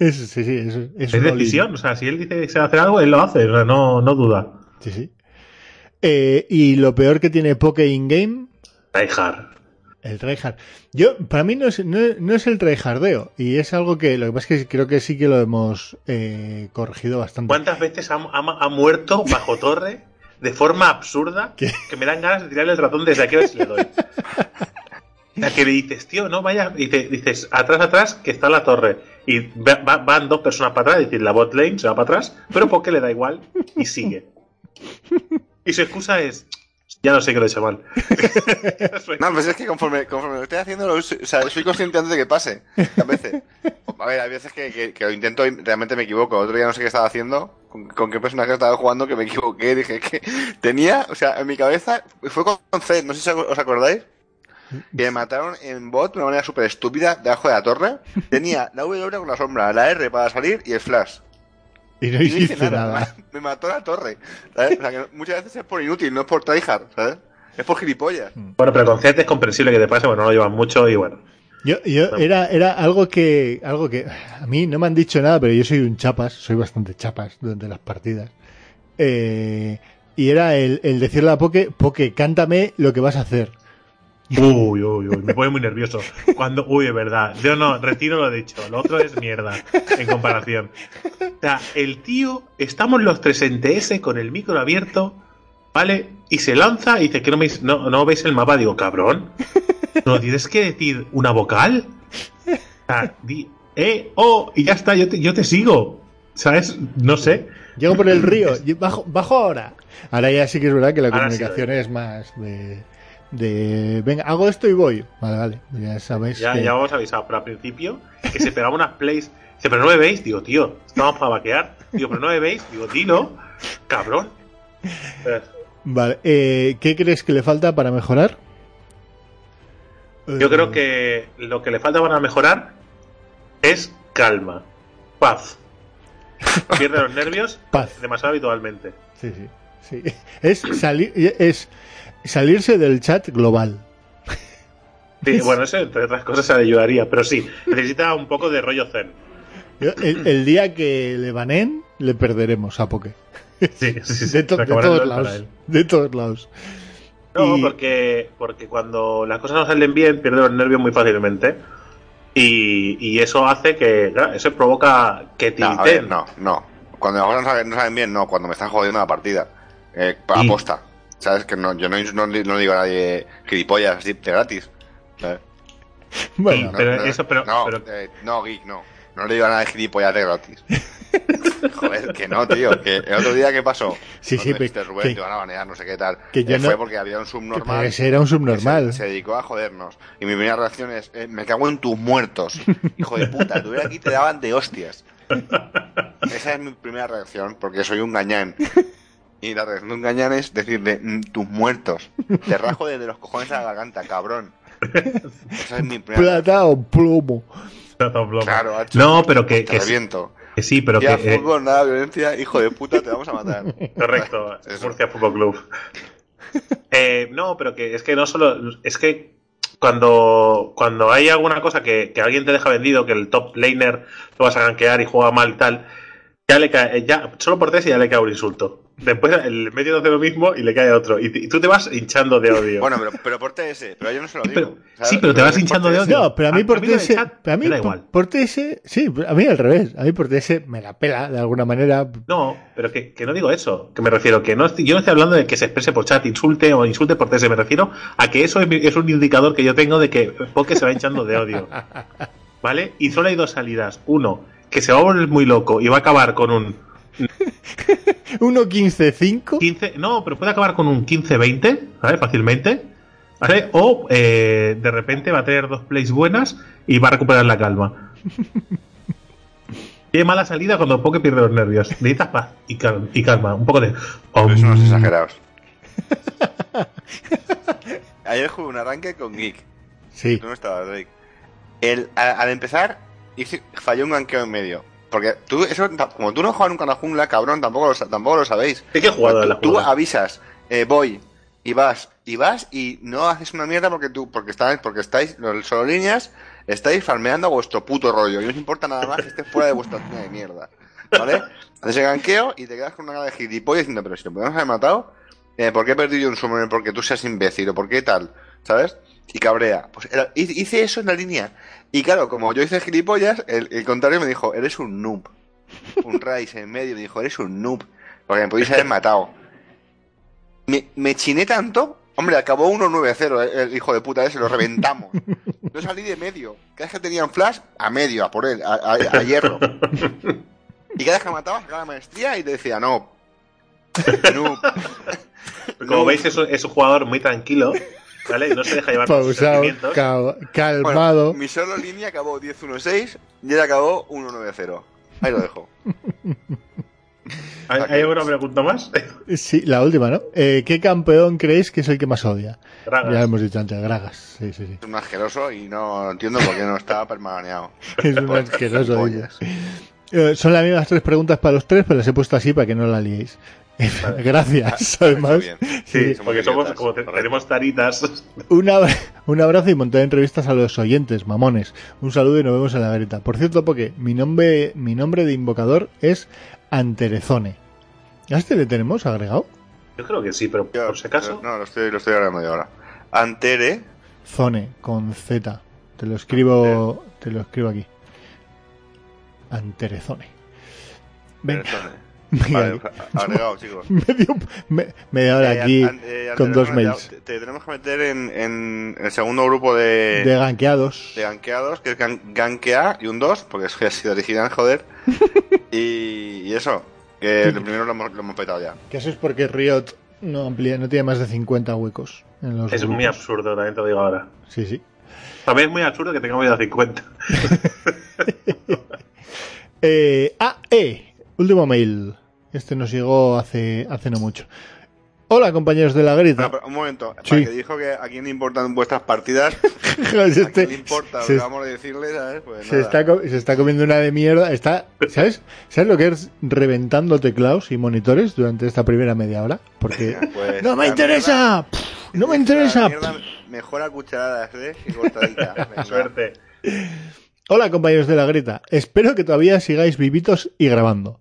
Es, sí, sí, decisión, o sea, si él dice que se va a hacer algo, él lo hace, o sea, no, no duda. Sí, sí. Eh, y lo peor que tiene Poke in-game, Tryhard. El tryhard. Yo, para mí no es, no, no es el tryhardeo, y es algo que, lo que pasa es que creo que sí que lo hemos eh, corregido bastante. ¿Cuántas veces ha, ha- ha muerto bajo torre de forma absurda ¿Qué? que me dan ganas de tirarle el ratón desde aquí a ver si le doy? Sea, que le dices, tío, no vaya, y te dices, atrás, atrás, que está la torre. Y va- va- van dos personas para atrás, es decir, la bot lane se va para atrás, pero porque le da igual y sigue. Y su excusa es, ya no sé que lo he hecho mal. No, pues es que conforme, conforme lo estoy haciendo, lo- o sea, soy consciente antes de que pase. A veces. A ver, hay veces que, que- que lo intento y realmente me equivoco. Otro día no sé qué estaba haciendo, con, con qué personaje estaba jugando, que me equivoqué. Dije que tenía, o sea, en mi cabeza, fue con Zed, no sé si os acordáis. Que me mataron en bot de una manera súper estúpida debajo de la torre. Tenía la W con la sombra, la R para salir y el flash. Y no Y no hiciste hice nada. nada. Me mató la torre. ¿sabes? O sea, que muchas veces es por inútil, no es por tryhard, ¿sabes? Es por gilipollas. Bueno, pero con Zed es comprensible que te pase, bueno, no lo llevan mucho y bueno. Yo, yo era, era algo que, algo que a mí no me han dicho nada, pero yo soy un chapas, soy bastante chapas durante las partidas. Eh, y era el, el decirle a Poke, Poke, cántame lo que vas a hacer. Uy, uy, uy, me pone muy nervioso. Cuando, uy, es verdad. Yo no, retiro lo dicho. Lo otro es mierda en comparación. O sea, el tío, estamos los tres en TS con el micro abierto, ¿vale? Y se lanza y dice que no, no veis el mapa. Digo, cabrón, ¿no tienes que decir una vocal? O sea, di, eh, oh, y ya está, yo te, yo te sigo. ¿Sabes? No sé. Llego por el río, bajo, bajo ahora. Ahora ya sí que es verdad que la Ahora sí comunicación es más de, de, venga, hago esto y voy. Vale, vale, ya sabéis Ya, que... ya os avisado, pero al principio, que se pegaba unas plays. Dice, pero no me veis. Digo, tío, estamos para vaquear. Digo, pero no me veis. Digo, dilo, cabrón. Vale, eh, ¿qué crees que le falta para mejorar? Yo creo que lo que le falta para mejorar es calma, paz. Pierde los nervios Paz. demasiado habitualmente. Sí, sí, sí. Es, salir, es salirse del chat global. Sí, bueno, eso entre otras cosas se le ayudaría, pero sí, necesita un poco de rollo zen. El, el día que le banen, le perderemos a Poke. Sí, sí, sí. De, to- todos lados. De todos lados. No, Y- porque, porque cuando las cosas no salen bien, pierde los nervios muy fácilmente. Y, y eso hace que, claro, eso provoca que No, a tilten. ver, no, no. Cuando las cosas no salen, no salen bien, no. Cuando me están jodiendo la partida. Eh, aposta. ¿Sabes? Que no, yo no, no, no digo a nadie gilipollas de gratis. ¿sabes? Bueno, Sí. Pero eso, pero- no, pero- eh, no, geek, no. No le digo a nadie gilipollas de gratis. Joder, que no, tío. Que el otro día, ¿qué pasó? Sí, No sí, pero dijiste, Rubén, que- te van a banear, no sé qué tal. que yo Eh, no- Fue porque había un que subnormal. ese era un que subnormal. Se, se dedicó a jodernos. Y mi primera reacción es: eh, Me cago en tus muertos. Hijo de puta, tuviera aquí te daban de hostias. Esa es mi primera reacción, porque soy un gañán. Y la reacción de un gañán es decirle: "Mm, Tus muertos. Te rajo desde los cojones a la garganta, cabrón. Esa es mi primera Plata o plomo. Claro, hacho. No, pero que, Te que, sí, reviento. que sí, pero que. Ya, eh, fútbol, nada, violencia, hijo de puta, te vamos a matar. Correcto. Murcia Fútbol Club. Eh, no, pero que es que no solo. Es que cuando, cuando hay alguna cosa que, que alguien te deja vendido, que el top laner lo vas a gankear y juega mal y tal, ya le cae. Ya, solo por tres y ya le cae un insulto. Después el medio hace lo mismo y le cae otro. Y, tú te vas hinchando de odio. Bueno, pero, pero por TS, pero yo no se lo Sí, digo. sí, pero te vas hinchando de odio. No, pero a mí A- por TS, a mí por, igual. por TS, sí, a mí al revés. A mí por TS me la pela de alguna manera. No, pero que, que no digo eso. Que me refiero que no estoy- yo no estoy hablando de que se exprese por chat, insulte o insulte por TS. Me refiero a que eso es, un indicador que yo tengo de que Poke se va hinchando de odio. ¿Vale? Y solo hay dos salidas. Uno, que se va a volver muy loco y va a acabar con un 1.15.5. 15. No, pero puede acabar con un 15-20, ¿vale? Fácilmente. ¿Vale? O eh, de repente va a tener dos plays buenas y va a recuperar la calma. Tiene mala salida cuando Poke pierde los nervios. Necesitas paz y, cal- y calma. Un poco de. Es Om. exagerados. Ayer jugué un arranque con Geek. Sí. Tú no estabas, Drake. El, a- al empezar, hice, falló un ganqueo en medio. Porque tú, eso, como tú no juegas nunca en la jungla, cabrón, tampoco lo, tampoco lo sabéis. ¿De qué he jugado en la tú, tú avisas eh, voy y vas y vas y no haces una mierda porque tú porque estáis porque estáis los solo líneas estáis farmeando a vuestro puto rollo y no os importa nada más que estés fuera de vuestra zona de mierda ¿vale? haces el ganqueo y te quedas con una cara de gilipollas diciendo pero si lo podemos haber matado eh, ¿por qué he perdido yo un summon porque tú seas imbécil o por qué tal? ¿sabes? y cabrea pues era- hice eso en la línea y claro como yo hice gilipollas el, el contrario me dijo eres un noob un Rice en medio me dijo eres un noob porque me podéis haber matado me, me chiné tanto. Hombre, acabó 1-9-0 el, el hijo de puta ese, lo reventamos. Yo salí de medio. Cada vez que tenían flash, a medio, a por él, a, a- a hierro. Y cada vez que mataba, sacaba la maestría y te decía, no. No. Como veis, es un, es un jugador muy tranquilo, ¿vale? No se deja llevar por sus Pausado, sentimientos. ca- Bueno, calmado. mi solo línea acabó 10-1-6 y él acabó 1-9-0. Ahí lo dejo. ¿Hay, ¿Hay alguna pregunta más? Sí, la última, ¿no? Eh, ¿Qué campeón creéis que es el que más odia? Gragas. Ya lo hemos dicho antes, Gragas. Sí, sí, sí. Es un asqueroso y no entiendo por qué no está permaneado. Es un asqueroso. Eh, son las mismas tres preguntas para los tres, pero las he puesto así para que no la liéis. Gracias, además. Bien. Sí, somos porque somos, como te- tenemos taritas. Un, abra- un abrazo y montón de entrevistas a los oyentes, mamones. Un saludo y nos vemos en la garita. Por cierto, porque mi nombre, mi nombre de invocador es Anterezone. ¿A este le tenemos agregado? Yo creo que sí, pero Yo- por si acaso. No, lo estoy, lo estoy hablando yo ahora. Antere. Zone, con Z. Te lo escribo, te lo escribo aquí. Anterezone. Venga, Perdone. Venga, Vale, chicos. medio, me, media hora Eh, aquí an- eh, con dos mails Te, te tenemos que meter en, en el segundo grupo de, de ganqueados. de ganqueados, que es gan, ganquea y un 2, porque es que ha sido original, joder. y, y eso, que el primero lo hemos, lo hemos petado ya. Que eso es porque Riot no amplía, no tiene más de 50 huecos en los Es muy absurdo, también te lo digo ahora. Sí, sí. También es muy absurdo que tengamos ya 50. Eh, ah, eh, último mail. Este nos llegó hace, hace no mucho. Hola, compañeros de la grita. pero un momento, Sí. para que dijo que a quién le importan vuestras partidas, a este- quién le importa lo se, que vamos a decirle, ¿sabes? Pues se está, se está comiendo una de mierda. Está, ¿sabes? ¿Sabes lo que es reventando teclados y monitores durante esta primera media hora? Porque Pues, no me interesa, Pff, no me mierda- interesa. mierda mejor a cucharadas, ¿eh? Y cortadita. Suerte. Hola compañeros de la grita, espero que todavía sigáis vivitos y grabando.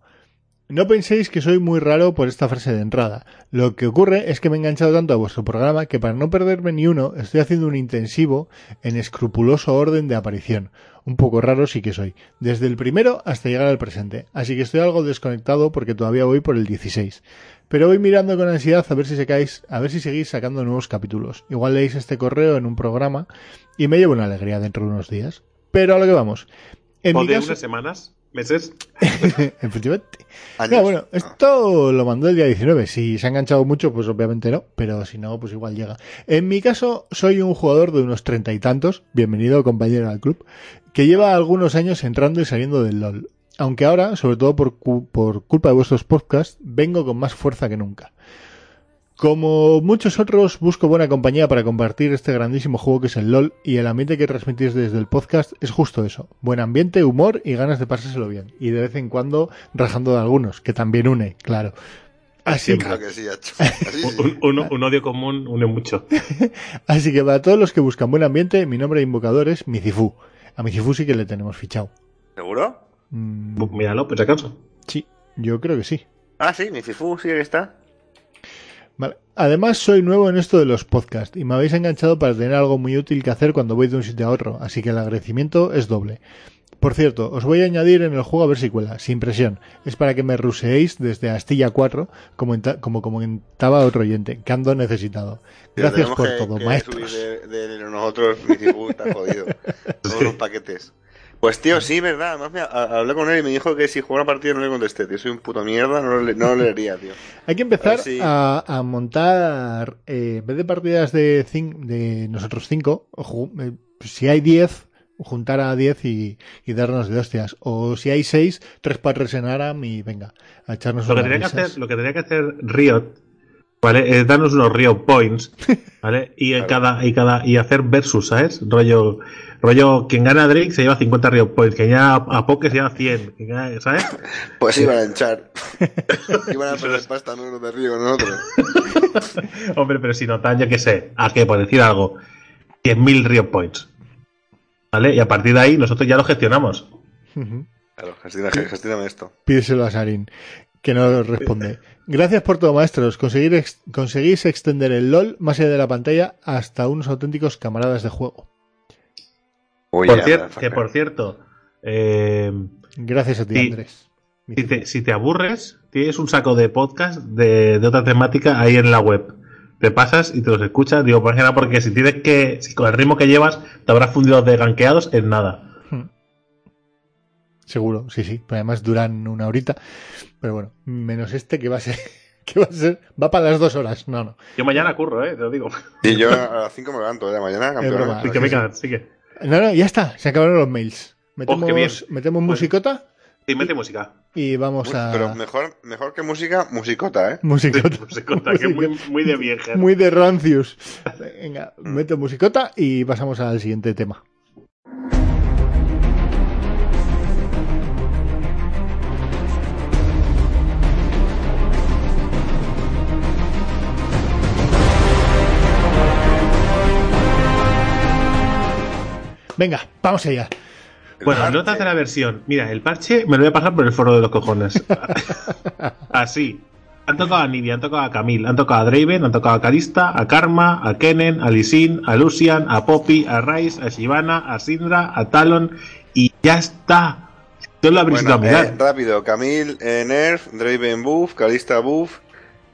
No penséis que soy muy raro por esta frase de entrada. Lo que ocurre es que me he enganchado tanto a vuestro programa que para no perderme ni uno estoy haciendo un intensivo en escrupuloso orden de aparición. Un poco raro sí que soy. Desde el primero hasta llegar al presente. Así que estoy algo desconectado porque todavía voy por el 16. Pero voy mirando con ansiedad a ver si secáis, a ver si seguís sacando nuevos capítulos. Igual leéis este correo en un programa y me llevo una alegría dentro de unos días. Pero a lo que vamos. En ¿O mi de caso, unas semanas? ¿Meses? efectivamente. Bueno, esto lo mandó el día 19. Si se ha enganchado mucho, pues obviamente no, pero si no, pues igual llega. En mi caso, soy un jugador de unos treinta y tantos, bienvenido compañero al club, que lleva algunos años entrando y saliendo del LOL. Aunque ahora, sobre todo por, cu- por culpa de vuestros podcasts, vengo con más fuerza que nunca. Como muchos otros, busco buena compañía para compartir este grandísimo juego que es el LOL y el ambiente que transmitís desde el podcast es justo eso. Buen ambiente, humor y ganas de pasárselo bien. Y de vez en cuando rajando de algunos, que también une, claro. Así, Claro que sí. Así sí. Un, un- un odio común une mucho. así que para todos los que buscan buen ambiente, mi nombre de invocador es Micifu. A Micifu sí que le tenemos fichado. ¿Seguro? Mm, Míralo, por si acaso. sí, yo creo que sí. Ah, sí, mi Cifu sí que está. Vale. Además, soy nuevo en esto de los podcasts y me habéis enganchado para tener algo muy útil que hacer cuando voy de un sitio a otro, así que el agradecimiento es doble. Por cierto, os voy a añadir en el juego a ver si cuela, sin presión. Es para que me ruseéis desde Astilla 4, como, como comentaba otro oyente, que ando necesitado. Gracias por que- todo, que maestros. De, de nosotros, está jodido. Todos los paquetes. Pues tío, sí, verdad. Además, me, hablé con él y me dijo que si jugaba una partida no le contesté. Tío, soy un puto mierda, no lo, le- no lo leería, tío. Hay que empezar A ver si- a, a montar, eh, en vez de partidas de, de nosotros cinco, eh, si hay 10, juntar a 10 y, y darnos de hostias. O si hay 6, tres patres en Aram y venga, a echarnos Lo que, tenía que hacer, lo que tenía que hacer Riot ¿vale? Eh, danos unos Rio Points, ¿vale? Y en cada, y cada, y hacer versus, ¿sabes? Rollo, rollo, quien gana a Drake se lleva 50 Rio Points, quien gana a Poke se lleva 100, quien gana- ¿sabes? Pues iban a hinchar. iban a perder pasta no los de Río con nosotros. Hombre, pero si notan, yo qué sé, a que por decir algo, 100.000 Rio Points, ¿vale? Y a partir de ahí nosotros ya lo gestionamos. Ujú. Claro, gestiona, esto. Pídeselo a Sarin, que no responde. Gracias por todo, maestros. Conseguir ex- conseguís extender el LOL más allá de la pantalla hasta unos auténticos camaradas de juego. Oye, Por cier- que por cierto, eh, Gracias a ti. Andrés. si, te, si te aburres, tienes un saco de podcast de, de otra temática ahí en la web. Te pasas y te los escuchas, digo, por ejemplo, porque si tienes que, si con el ritmo que llevas, te habrás fundido de ganqueados en nada. Seguro, sí, sí. Pero además duran una horita. Pero bueno, menos este que va a ser. Que va a ser. Va para las dos horas. No, no. Yo mañana curro, eh, te lo digo. Y yo a las 5 me levanto de mañana, campeón. Así que venga, sigue. No, no, ya está. Se acabaron los mails. Oh, bien. Metemos, metemos musicota Sí, mete música. y vamos a. Pero mejor, mejor que música, musicota, ¿eh? Musicota. Musicota, que es muy, muy de vieja. Muy de rancios. Venga, meto musicota y pasamos al siguiente tema. Venga, vamos allá. Bueno, parche. notas de la versión. Mira, el parche me lo voy a pasar por el foro de los cojones. Así. Han tocado a Nibia, han tocado a Camille, han tocado a Draven, han tocado a Kalista, a Karma, a Kennen, a Lisin, a Lucian, a Poppy, a Rice, a Shivana, a Syndra, a Talon y ya está. Yo lo habréis Bueno, eh, rápido. Camille, eh, Nerf, Draven Buff, Kalista Buff,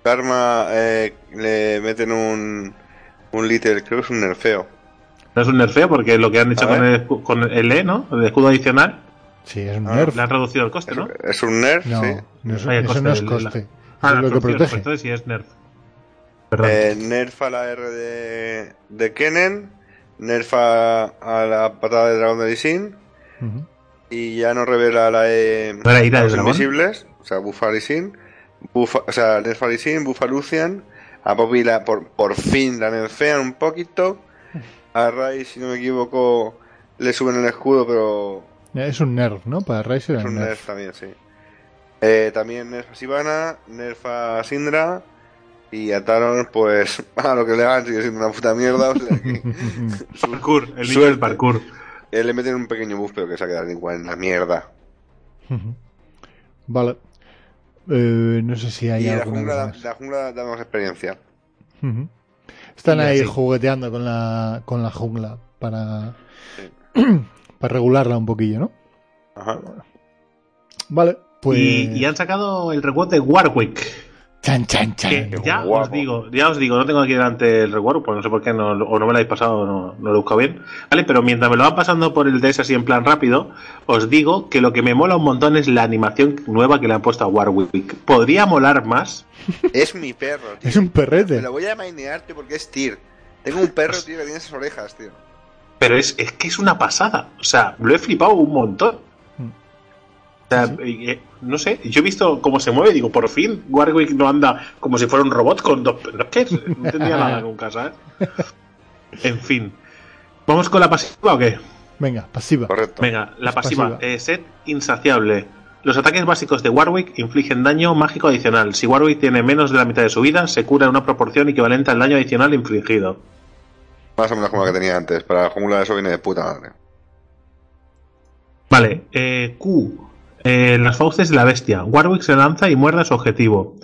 Karma eh, le meten un, un Little, creo que es un nerfeo. No es un nerfeo porque lo que han hecho con el, con el E, ¿no? El escudo adicional, Sí, es un Ah, nerf. le han reducido el coste, ¿no? Es un nerf, No, sí. no es- eso coste no es. Ah, es lo que protege. entonces sí es nerf. Perdón. Eh, nerf a la R de, de Kennen, nerf a, a la patada de dragón de Lee Sin, Ujú. y ya no revela la E ¿No era ira a los invisibles, o sea, bufa a Lee Sin, bufa, o sea, nerf a Lee Sin, bufa a Lucian, a Poppy la, por, por fin la nerfean un poquito, a Rai, si no me equivoco, le suben el escudo, pero Es un nerf, ¿no? Para Rice era es un nerf. nerf también, sí. Eh, también nerf a Sivana, nerf a Syndra, y a Talon, pues, a lo que le hagan sigue siendo una puta mierda, o sea que... Parkour, el niño Suerte. del parkour. Eh, le meten un pequeño buff, pero que se ha quedado igual en la mierda. Vale. Eh, no sé si hay y la alguna jungla, cosa da, más. la jungla da más experiencia. Están ahí jugueteando con la, con la jungla para, para regularla un poquillo, ¿no? Ajá. Vale, pues. Y, y han sacado el reward de Warwick. Chan, chan, chan. Que ya guapo. os digo, ya os digo, no tengo aquí delante el reward, pues no sé por qué no, o no me lo habéis pasado o no, no lo he buscado bien. Vale, pero mientras me lo van pasando por el DS así en plan rápido, os digo que lo que me mola un montón es la animación nueva que le han puesto a Warwick. Podría molar más. Es mi perro, tío. Es un Me perrete. lo voy a mainear, tío, porque es Tyr. Tengo un perro, tío, que tiene esas orejas, tío. Pero es, es que es una pasada. O sea, lo he flipado un montón. Sea, eh, eh, no sé, yo he visto cómo se mueve y digo, por fin, Warwick no anda como si fuera un robot con dos... No, ¿qué? No entendía nada nunca, ¿sabes? En fin. ¿Vamos con la pasiva o qué? Venga, pasiva. Correcto. Venga, la Es pasiva. pasiva. Eh, set insaciable. Los ataques básicos de Warwick infligen daño mágico adicional. Si Warwick tiene menos de la mitad de su vida, se cura en una proporción equivalente al daño adicional infligido. Más o menos como la que tenía antes. Para la jungla eso viene de puta madre. Vale, eh, Q. Eh, las fauces de la bestia. Warwick se lanza y muerde a su objetivo.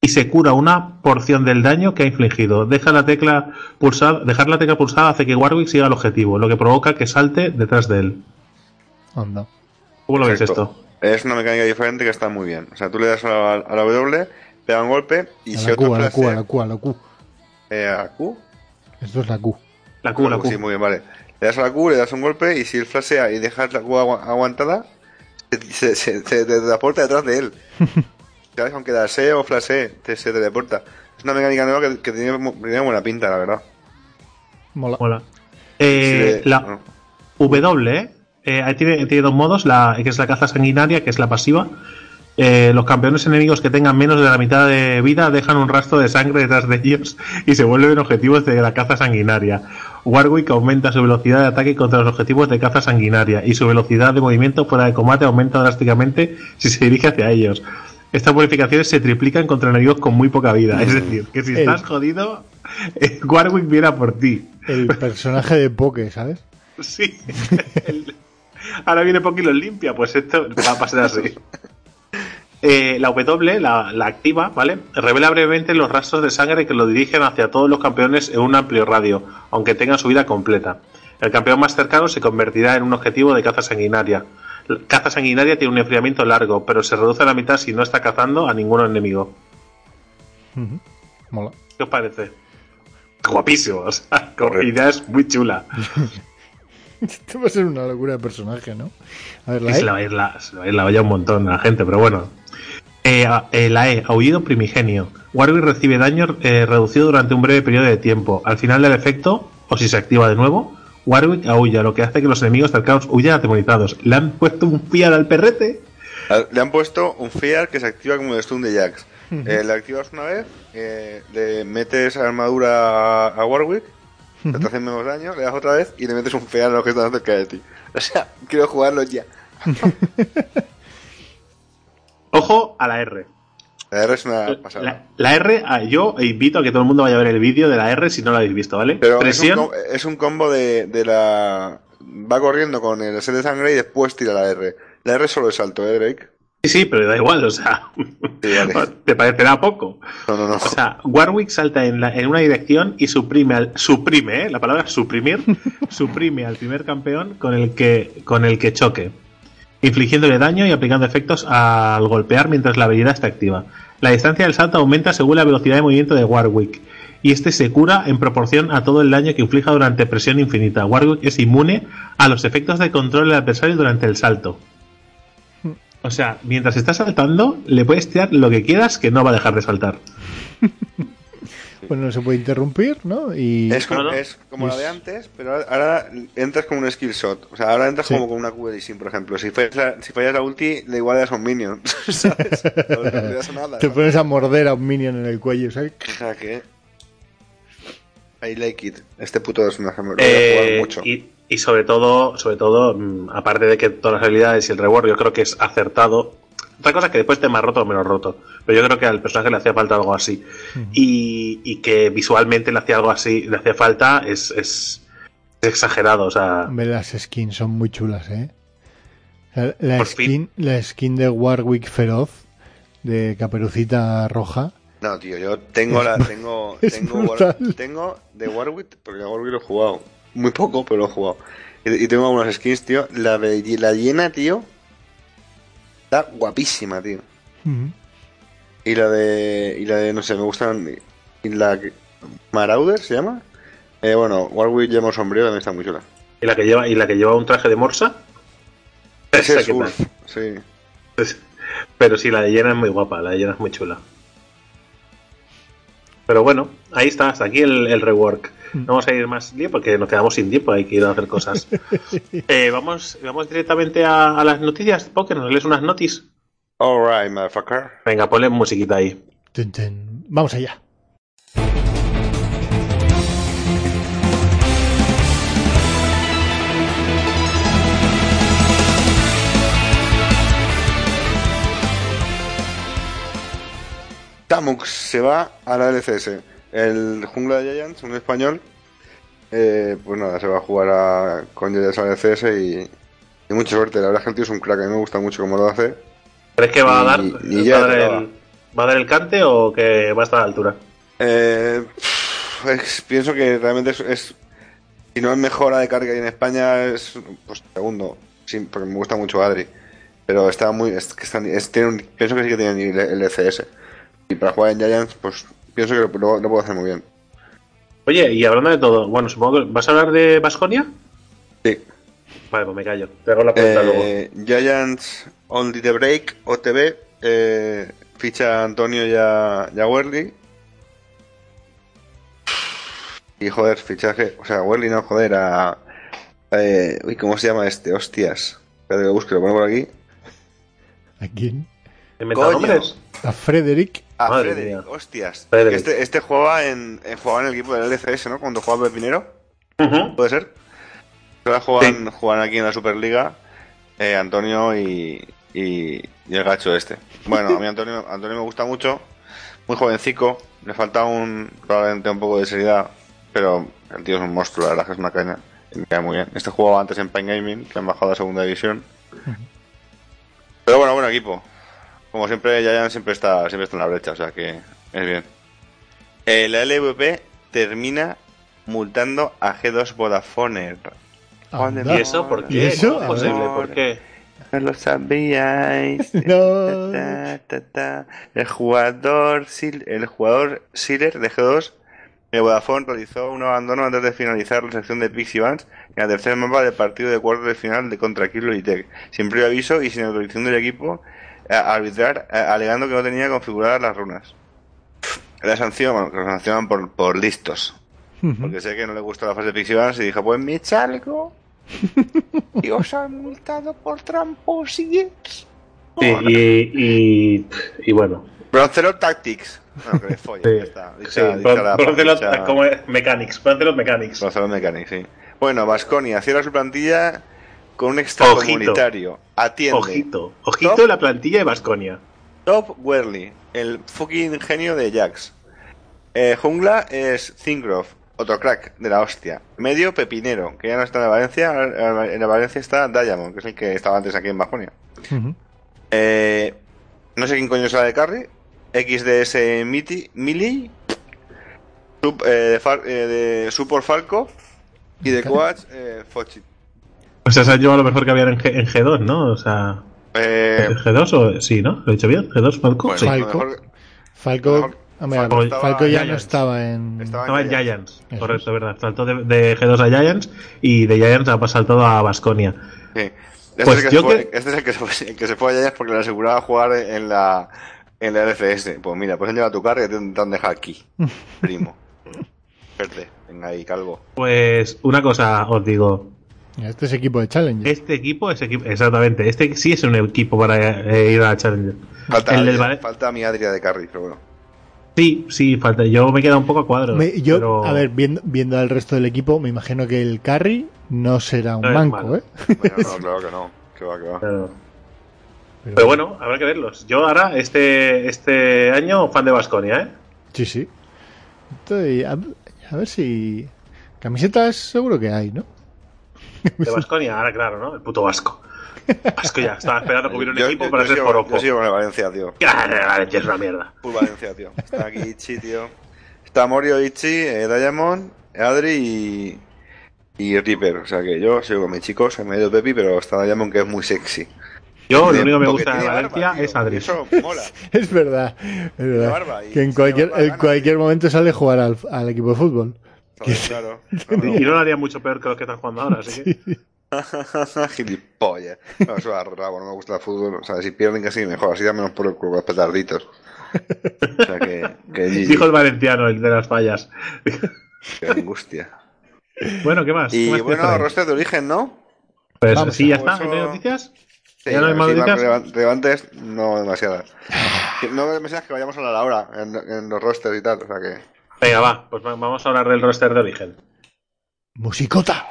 Y se cura una porción del daño que ha infligido. Deja la tecla pulsada, dejar la tecla pulsada hace que Warwick siga el objetivo, lo que provoca que salte detrás de él. Anda. ¿Cómo lo ves esto? Es una mecánica diferente que está muy bien. O sea, tú le das a la, a la W, pega un golpe y A si la otro Q, a la Q, a la Q, a la Q. eh, a Q. Esto es la Q. La Q, la Q. Sí, muy bien, vale. Le das a la Q, le das un golpe y si él flashea y dejas la Q agu- aguantada, se, se, se, teleporta detrás de él. ¿Sabes? Aunque dasee o flashee, te, se teleporta. Es una mecánica nueva que, que tiene, buena pinta, la verdad. Mola. Mola. Eh, Sí, la no. W, eh, ahí tiene, tiene dos modos, la, que es la caza sanguinaria, que es la pasiva, eh, los campeones enemigos que tengan menos de la mitad de vida dejan un rastro de sangre detrás de ellos y se vuelven objetivos de la caza sanguinaria. Warwick aumenta su velocidad de ataque contra los objetivos de caza sanguinaria y su velocidad de movimiento fuera de combate aumenta drásticamente si se dirige hacia ellos. Estas bonificaciones se triplican contra enemigos con muy poca vida. Es decir, que si El- estás jodido, eh, Warwick viene a por ti. El personaje de Poke, ¿sabes? Sí. El- Ahora viene Poki y los limpia, pues esto va a pasar así. Eh, la W, la, la activa, ¿vale? Revela brevemente los rastros de sangre que lo dirigen hacia todos los campeones en un amplio radio, aunque tengan su vida completa. El campeón más cercano se convertirá en un objetivo de caza sanguinaria. La caza sanguinaria tiene un enfriamiento largo, pero se reduce a la mitad si no está cazando a ningún enemigo. Mola. ¿Qué os parece? Guapísimo, o sea, como idea es muy chula. Esto va a ser una locura de personaje, ¿no? A ver, la se E. la va a ir la, se la la olla un montón a la gente, pero bueno. Eh, a- eh, la E, aullido primigenio. Warwick recibe daño eh, reducido durante un breve periodo de tiempo. Al final del efecto, o si se activa de nuevo, Warwick aúlla, lo que hace que los enemigos cercanos huyan atemorizados. Le han puesto un fiar al perrete. Ah, Le han puesto un Fear que se activa como el stun de Jax. Eh, le activas una vez, eh, le metes armadura a, Warwick, te hace menos daño, le das otra vez y le metes un Fear a los que están cerca de ti. O sea, quiero jugarlo ya. Ojo a la R. La R es una pasada. La, la R, ah, yo invito a que todo el mundo vaya a ver el vídeo de la R si no lo habéis visto, ¿vale? Pero es un, Presión. es un combo de, de la... Va corriendo con el set de sangre y después tira la R. La R es solo el salto, ¿eh, Drake? Sí, sí, pero da igual, o sea. vale. te parecerá poco. No, no, no. O sea, Warwick salta en, la- en una dirección y suprime al suprime, ¿eh? la palabra suprimir, suprime al primer campeón con el que con el que choque, infligiéndole daño y aplicando efectos al golpear mientras la habilidad está activa. La distancia del salto aumenta según la velocidad de movimiento de Warwick y este se cura en proporción a todo el daño que inflija durante presión infinita. Warwick es inmune a los efectos de control del adversario durante el salto. O sea, mientras está saltando, le puedes tirar lo que quieras que no va a dejar de saltar. Pues no se puede interrumpir, ¿no? Y Es como, es como la de antes, pero ahora- entras con un skill shot. O sea, ahora entras Sí. como con una Q de Sin, por ejemplo. Si fallas, la, si fallas la ulti, le igual le das a un minion. ¿Sabes? No nada. te pones a morder a un minion en el cuello, ¿sabes? O sea que. I like it. Este puto es una. Lo voy a jugar Eh, mucho. y, y sobre todo, sobre todo, mm, aparte de que todas las habilidades y el reward, yo creo que es acertado. Otra cosa es que después esté más roto o menos roto. Pero yo creo que al personaje le hacía falta algo así. y, y que visualmente le hacía algo así, le hacía falta, es, es, es exagerado. O sea, Hombre, las skins son muy chulas, ¿eh? La, skin, la skin de Warwick Feroz, de caperucita roja. No, tío, yo tengo la. Tengo. es tengo, War- tengo de Warwick, porque a Warwick lo he jugado. Muy poco, pero lo he jugado. Y, y tengo algunas skins, tío. La de la llena, tío. Está guapísima, tío. Ujú. Y la de. Y la de, no sé, me gustan. Y la. que- Marauder se llama. Eh, bueno, Warwick llama sombrío también está muy chula. y la que lleva, y la que lleva un traje de morsa. Ese esa es que Urf, tal. sí. Pues- Pero sí, la de llena es muy guapa, la de llena es muy chula. Pero bueno, ahí está, hasta aquí el, el rework. No vamos a ir más lío porque nos quedamos sin tiempo, hay que ir a hacer cosas. Eh, vamos, vamos directamente a, a las noticias. Poker, ¿nos lees unas noticias? Alright, motherfucker. Venga, ponle musiquita ahí. Vamos allá. Tamux se va a la LCS. El jungla de Giants, un español, eh, pues nada, se va a jugar a, con Giants a la LCS y, y mucha suerte. La verdad es que el tío es un crack, a mí me gusta mucho cómo lo hace. ¿Crees que va a dar, y va, a dar el, va a dar el cante o que va a estar a la altura? Eh, es- pienso que realmente es, es- si no es mejora de carga en España, es pues segundo, sí, porque me gusta mucho Adri. Pero está muy, es, que está- tiene un- pienso que sí que tiene el LCS. Y para jugar en Giants, pues pienso que lo, lo, lo puedo hacer muy bien. Oye, y hablando de todo, bueno, supongo que vas a hablar de Vasconia. Sí. Vale, pues me callo. Te hago la pregunta luego. Eh, Giants Only the Break, OTB, eh, ficha Antonio y a, y a Werley. Y joder, fichaje, o sea, Werley no, joder, a... Eh, uy, ¿cómo se llama este? Hostias. Espera que lo busque, lo pongo por aquí. ¿A quién? Nombres. A Frederick. A Madre Frederick, mía. hostias. Frederick. Este, este jugaba en, en- jugaba en el equipo del LCS, ¿no? Cuando jugaba Pepinero. ¿puede ser? Ahora juegan, juegan aquí en la Superliga eh, Antonio y, y, y el gacho este. Bueno, a mí Antonio, Antonio me gusta mucho, muy jovencico, le falta un probablemente un poco de seriedad, pero el tío es un monstruo, la verdad que es una caña. me cae muy bien. Este jugaba antes en Pain Gaming, que han bajado a segunda división. Pero bueno, buen equipo. Como siempre, Giant siempre está, siempre está en la brecha, o sea que es bien. Eh, la LVP termina multando a G2 Vodafone. Anda. ¿Y eso por ¿Y qué? eso? ¿Cómo es A posible? ver. ¿Por qué? No lo sabíais. No. Ta, ta, ta. El jugador Sil- el jugador Sealer de G2 de Vodafone realizó un abandono antes de finalizar la sección de Pixie Vans en la tercera mapa del partido de cuartos de final de contra Kill Logitech, sin previo aviso y sin autorización del equipo arbitrar, eh, alegando que no tenía configuradas las runas. La sanción, bueno, que lo sancionan por, por listos. Porque sé que no le gustó la fase de Vans y dijo, pues me echa algo. y os han multado por tramposillos. Sí, y, y, y bueno. Broncelot Tactics. Bueno, que le follen, Sí, ya está. Dicha- sí, dicha Bron- la- Broncelot, dicha- como Mechanics, Broncelot Mechanics. Broncelot Mechanics, sí. Bueno, Vasconia cierra su plantilla con un extracomunitario. Atiende. Ojito, ojito Top. la plantilla de Basconia. Top Werley, el fucking genio de Jax. Eh, jungla es Zingroff, otro crack de la hostia. Medio Pepinero, que ya no está en la Valencia. En la Valencia está Diamond, que es el que estaba antes aquí en Vasconia. Ujú. Eh, no sé quién coño es la de Carry. XDS Miti, Mili. Sub, eh, de, Far- eh, de Support Falco. Y de Coach eh, Fochi. O sea, se ha llevado lo mejor que había en, G, en G2, ¿no? O sea, Eh, ¿G2 o sí, no? ¿Lo he dicho bien? ¿G2 Falco? bueno, sí. Falco. Falco, ah, mira, Falco estaba Falco ya no estaba en. Estaba Estaba en Giants. Giants, correcto, verdad. Saltó de, de G2 a Giants y de Giants ha saltado a Basconia. Sí. Este, Pues es el que fue, este es el que se fue, el que se fue a Giants porque le aseguraba jugar en la, en la LCS. Pues mira, pues han llevado tu carga y te te han dejado aquí. Primo. Verde. Venga ahí, calvo. Pues una cosa os digo. Este es equipo de Challenge. Este equipo es equipo. Exactamente. Este sí es un equipo para eh, ir a Challenger. Falta, El del falta mi Adria de carry, pero bueno. Sí, sí, falta. Yo me he quedado un poco a cuadro. Me- yo, pero- a ver, viendo, viendo al resto del equipo, me imagino que el carry no será un No manco. ¿eh? Bueno, no, claro que no. Que va, que va. Pero, pero bueno, habrá que verlos. Yo ahora, este, este año, fan de Basconia, ¿eh? Sí, sí. Estoy- a, a ver si. Camisetas seguro que hay, ¿no? De Basconia, ahora claro, ¿no? El puto Vasco. Vasco ya, estaba esperando que hubiera un Yo- equipo yo- para yo ser forofo. Yo sigo con el Valencia, tío. Claro, Valencia es una mierda. Full Valencia, tío. Está aquí Ichi, tío. Está Morio, Ichi, eh, Diamond, Adri y. Y Reaper. O sea que yo sigo con mis chicos, en medio de Pepi, pero está Diamond que es muy sexy. Yo, lo único que me gusta de Valencia barba, es Adri. Eso mola. Es verdad. Es verdad. barba y que en cualquier, barba, en cualquier momento sale a jugar al, al equipo de fútbol. Joder, claro. Y no lo haría mucho peor que los que están jugando ahora, así que. Gilipollas. No, eso es rabo, no me gusta el fútbol. O sea, si pierden casi mejor, así da menos por el culo, los petarditos. O sea que. que Dijo el valenciano, el de las fallas. qué angustia. Bueno, ¿qué más? ¿Qué Y más bueno, roster de origen, ¿no? Pues Vamos sí, ya está. eso- ¿No hay noticias? Sí, ¿Ya no hay más sí, noticias? relevan- relevantes, no demasiadas. Que No demasiadas que vayamos a hablar ahora en, en los rosters y tal, o sea que. Venga, va. Pues va- vamos a hablar del roster de origen. Musicota.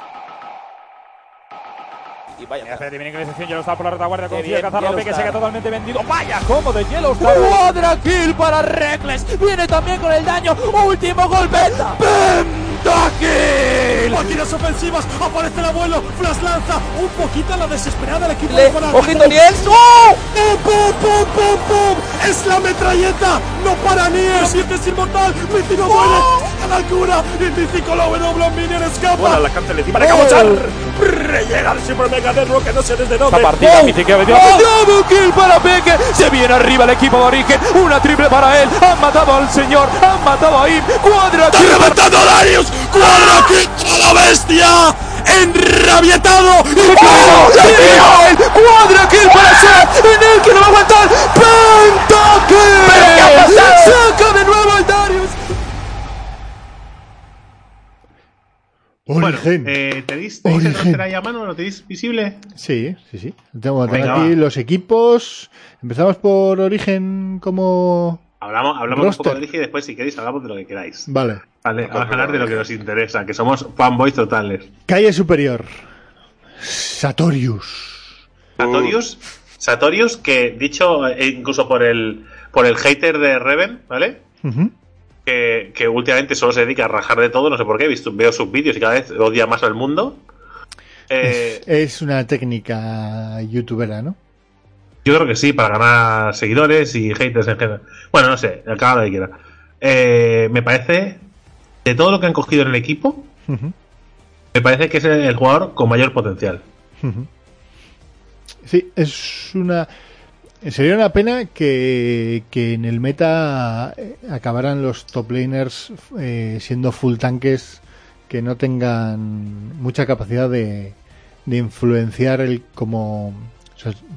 Y vaya. Hace de finalización, Yellowstar por la retaguardia, Qué consigue bien, cazar López que se queda totalmente vendido. Vaya cómo de Yellowstar. Cuadra kill para Reckless. Viene también con el daño. Último golpe. Pentakill. A tiras ofensivas, aparece el abuelo, Flash lanza un poquito a la desesperada el equipo Le- de. Ojito Niels. ¡Oh! ¡Pum, pum, pum, pum, pum! ¡Es la metralleta! ¡No para Nier! ¡Lo sientes inmortal! ¡Mici no muere! ¡A la cura! ¡Y Mici con la W Minion escapa! Bueno, la canta encima de Cabochar. Llega el Super Mega Network que no sé desde dónde. Esta partida, ¡Oh! Que ha metido. Double kill para Peque. Se viene arriba el equipo de origen. Una triple para él. Han matado al señor. Han matado a Im. Cuadra ¡Está reventando Darius! ¡Cuadra kill para la bestia! ¡Enrabietado! ¡Y ¡Oh! ¡Tiene el cuadra kill para Seth! En el que no va a aguantar. ¡Pentakill! ¡Saca de nuevo el Darius! Origen. Bueno, eh, ¿tenéis, tenéis el Origen. roster ahí a mano? ¿Lo tenéis visible? Sí, sí, sí. Tengo, tengo Venga, aquí va. los equipos. Empezamos por Origen como... Hablamos, hablamos un poco de Origen y después, si queréis, hablamos de lo que queráis. Vale. Vale, vamos a hablar de lo que nos interesa, que somos fanboys totales. Calle superior. Satorius. Satorius, Satorius, que dicho eh, incluso por el por el hater de Reven, ¿vale? Ujú. Que, que últimamente solo se dedica a rajar de todo, no sé por qué, visto, veo sus vídeos y cada vez odia más al mundo. Eh, Es, es una técnica youtubera, ¿no? Yo creo que sí, para ganar seguidores y haters en general. Bueno, no sé, cada lo que quiera. Eh, me parece, de todo lo que han cogido en el equipo, me parece que es el, jugador con mayor potencial. Sí, es una. Sería una pena que, que en el meta eh, acabaran los top laners eh, siendo full tanques que no tengan mucha capacidad de, de influenciar el como.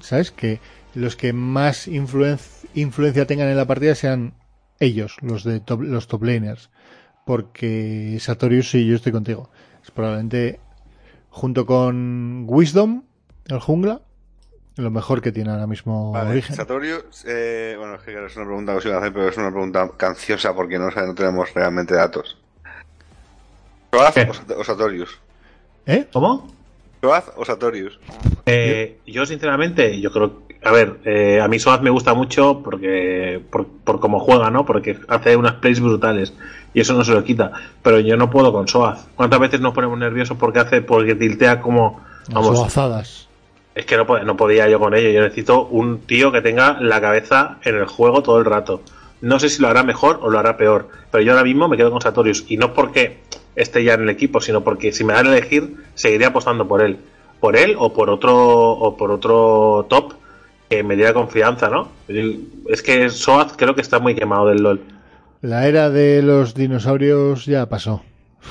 ¿Sabes? Que los que más influen- influencia tengan en la partida sean ellos, los de top, los top laners. Porque Satorius, sí, yo estoy contigo. Es probablemente junto con Wisdom, el jungla, lo mejor que tiene ahora mismo Vale, Origen. Satorio, eh, bueno, es que es una pregunta que os iba a hacer, pero es una pregunta canciosa porque no, sabe- no tenemos realmente datos. ¿Soaz ¿Qué? o, Sat- o Satorius? ¿Eh? ¿Cómo? ¿Soaz o Satorius? Eh, yo sinceramente, yo creo, a ver, eh, a mí Soaz me gusta mucho porque por, por cómo juega, ¿no? Porque hace unas plays brutales y eso no se lo quita. Pero yo no puedo con Soaz. ¿Cuántas veces nos ponemos nerviosos porque hace, porque tiltea como, vamos, Suazadas. Es que no, pod- no podía yo con ello. Yo necesito un tío que tenga la cabeza en el juego todo el rato. No sé si lo hará mejor o lo hará peor, pero yo ahora mismo me quedo con Satorius y no porque esté ya en el equipo, sino porque si me dan a elegir seguiría apostando por él, por él o por otro o por otro top que me diera confianza, ¿no? Es que Soaz creo que está muy quemado del LoL. La era de los dinosaurios ya pasó.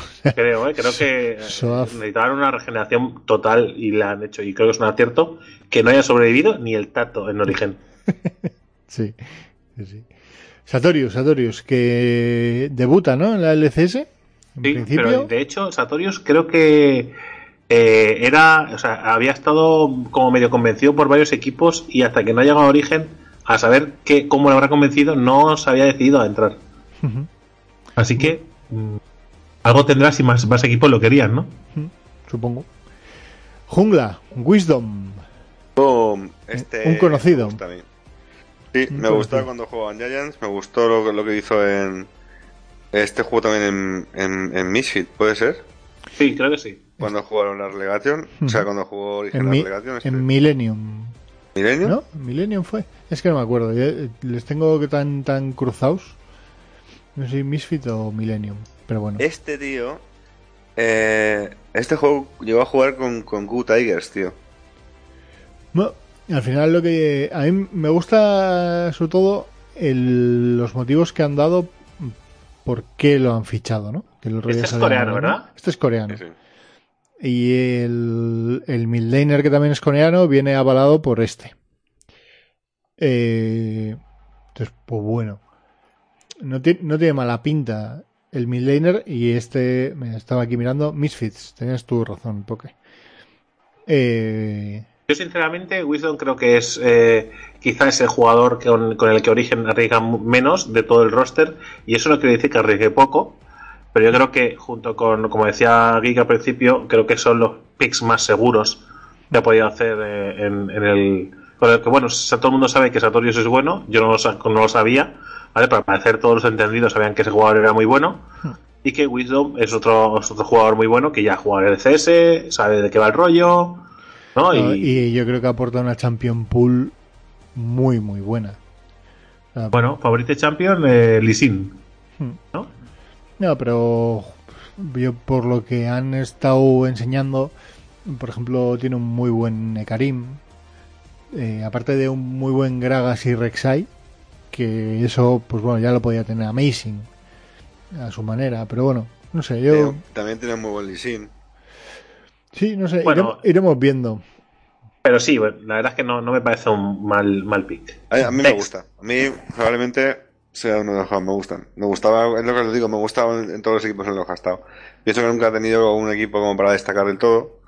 Creo, ¿eh? creo que Soaz. necesitaban una regeneración total y la han hecho y creo que es un acierto que no haya sobrevivido ni el tato en origen. Sí, sí. Satorius, Satorius, que debuta, ¿no? En la LCS. En Sí, principio. pero de hecho, Satorius creo que eh, era, o sea, había estado como medio convencido por varios equipos y hasta que no ha llegado a Origen a saber que, cómo lo habrá convencido, no se había decidido a entrar. Así que algo tendrá si más, más equipos lo querían, ¿no? supongo. Jungla, Wisdom. Boom, este Un conocido. me gusta. Sí, Un me gustó conocido. cuando jugaba en Giants, me gustó lo, lo que hizo en este juego también en, en, en Misfit, ¿puede ser? Sí, creo que sí. Cuando jugaron la relegación, o sea, cuando jugó Origen En, la mi- relegación, este, en Millennium. Millennium. ¿No? Millennium fue. Es que no me acuerdo. ya- Les tengo que tan, tan cruzados. No sé si Misfit o Millennium. Pero bueno. Este tío, eh, este juego llegó a jugar con, con Goo Tigers, tío. No, al final lo que a mí me gusta sobre todo el- los motivos que han dado por qué lo han fichado, ¿no? Que el Este es coreano, ¿no? ¿verdad? Este es coreano. Sí, sí. Y el, el midlaner que también es coreano viene avalado por este. Eh, entonces, pues bueno. No, ti- no tiene mala pinta el midlaner y este, me estaba aquí mirando, Misfits, tenías tu razón, Poke. Eh, Yo sinceramente, Wisdom creo que es eh, quizás el jugador con, con el que Origen arriesga menos de todo el roster y eso no quiere decir que arriesgue poco, pero yo creo que junto con, como decía Geek al principio, creo que son los picks más seguros que ha podido hacer eh, en el... Con el que, bueno, todo el mundo sabe que Satorius es bueno, yo no lo, sa- no lo sabía, ¿vale? Para parecer todos los entendidos sabían que ese jugador era muy bueno y que Wisdom es otro, es otro jugador muy bueno que ya juega en el CS, sabe de qué va el rollo, Y, y yo creo que aporta una champion pool muy, muy buena. Bueno, favorite champion, eh, Hmm. ¿no? No, pero yo por lo que han estado enseñando, por ejemplo, tiene un muy buen Ekarim, eh, aparte de un muy buen Gragas y Rek'Sai, que eso, pues bueno, ya lo podía tener Amazing a su manera, pero bueno, no sé, yo También tiene muy buen Lisin. sí, no sé, Bueno. iremos, iremos viendo. Pero sí, la verdad es que no, no me parece un mal, mal pick. A, a mí me gusta. A mí, probablemente, sea uno de los juegos me gustan. Me gustaba, es lo que os digo, me gustaba en, en todos los equipos en los que ha estado. Pienso que nunca ha tenido un equipo como para destacar del todo,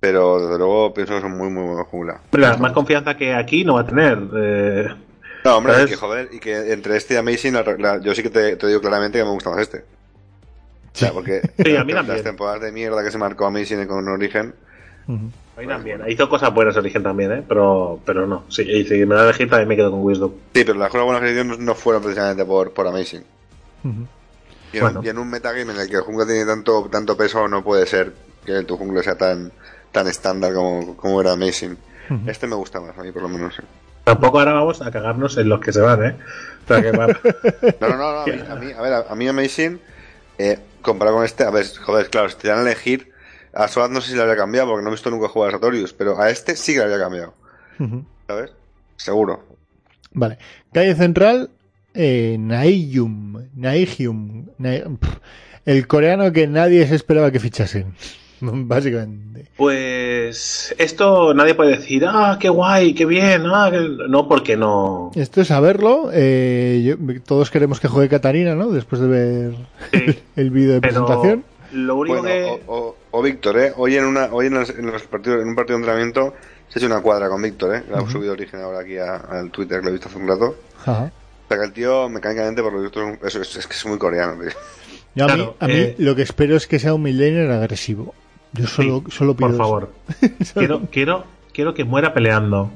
pero desde luego pienso que son muy, muy buenos jungla. Pero más confianza que aquí no va a tener. Eh, No, hombre, ¿Sabes? y que joder, y que entre este y Amazing, la- la- yo sí que te, te digo claramente que me gusta más este. O sea, porque Sí, a mí las temporadas de mierda que se marcó Amazing con Origen, Ujú. ahí también. Hizo cosas buenas Origen también, ¿eh? Pero, pero no. Sí, y si me da a elegir también me quedo con Wisdom. sí, pero las cosas buenas que hicieron no, fueron precisamente por, por Amazing. Ujú. Y en, Bueno. y en un metagame en el que el jungla tiene tanto, tanto peso, no puede ser que tu jungla sea tan, tan estándar como, como era Amazing. Este me gusta más, a mí por lo menos. Tampoco ahora vamos a cagarnos en los que se van, ¿eh? O sea, que No, no, no, no, a, mí, a, mí, a ver, a, a mí Amazing, eh, comparado con este, a ver, joder, claro, si te dan a elegir, a Sword no sé si lo habría cambiado, porque no he visto nunca jugar a Satorius, pero a este sí que lo habría cambiado, Ujú. ¿sabes? Seguro. Vale. Calle Central, eh, Naiyum. Naigium. Nai- pf, el coreano que nadie se esperaba que fichasen. Básicamente. Pues esto nadie puede decir, ah, qué guay, qué bien, ah, qué-". no, porque no. Esto es saberlo. eh, yo- todos queremos que juegue Catarina, ¿no? Después de ver Sí, el vídeo de pero presentación. lo único Bueno, que. o, o- o Víctor, ¿eh? Hoy en una, hoy en, los, en los partidos, en un partido de entrenamiento se ha hecho una cuadra con Víctor, ¿eh? La he subido origen ahora aquí al Twitter, que lo he visto hace un rato. Ajá. O sea que el tío, mecánicamente, por lo visto, es, un- es, es- es que es muy coreano, tío. Yo a mí, Claro, a mí eh, lo que espero es que sea un millennial agresivo. Yo solo, Sí, solo pido por favor. quiero, quiero, quiero que muera peleando.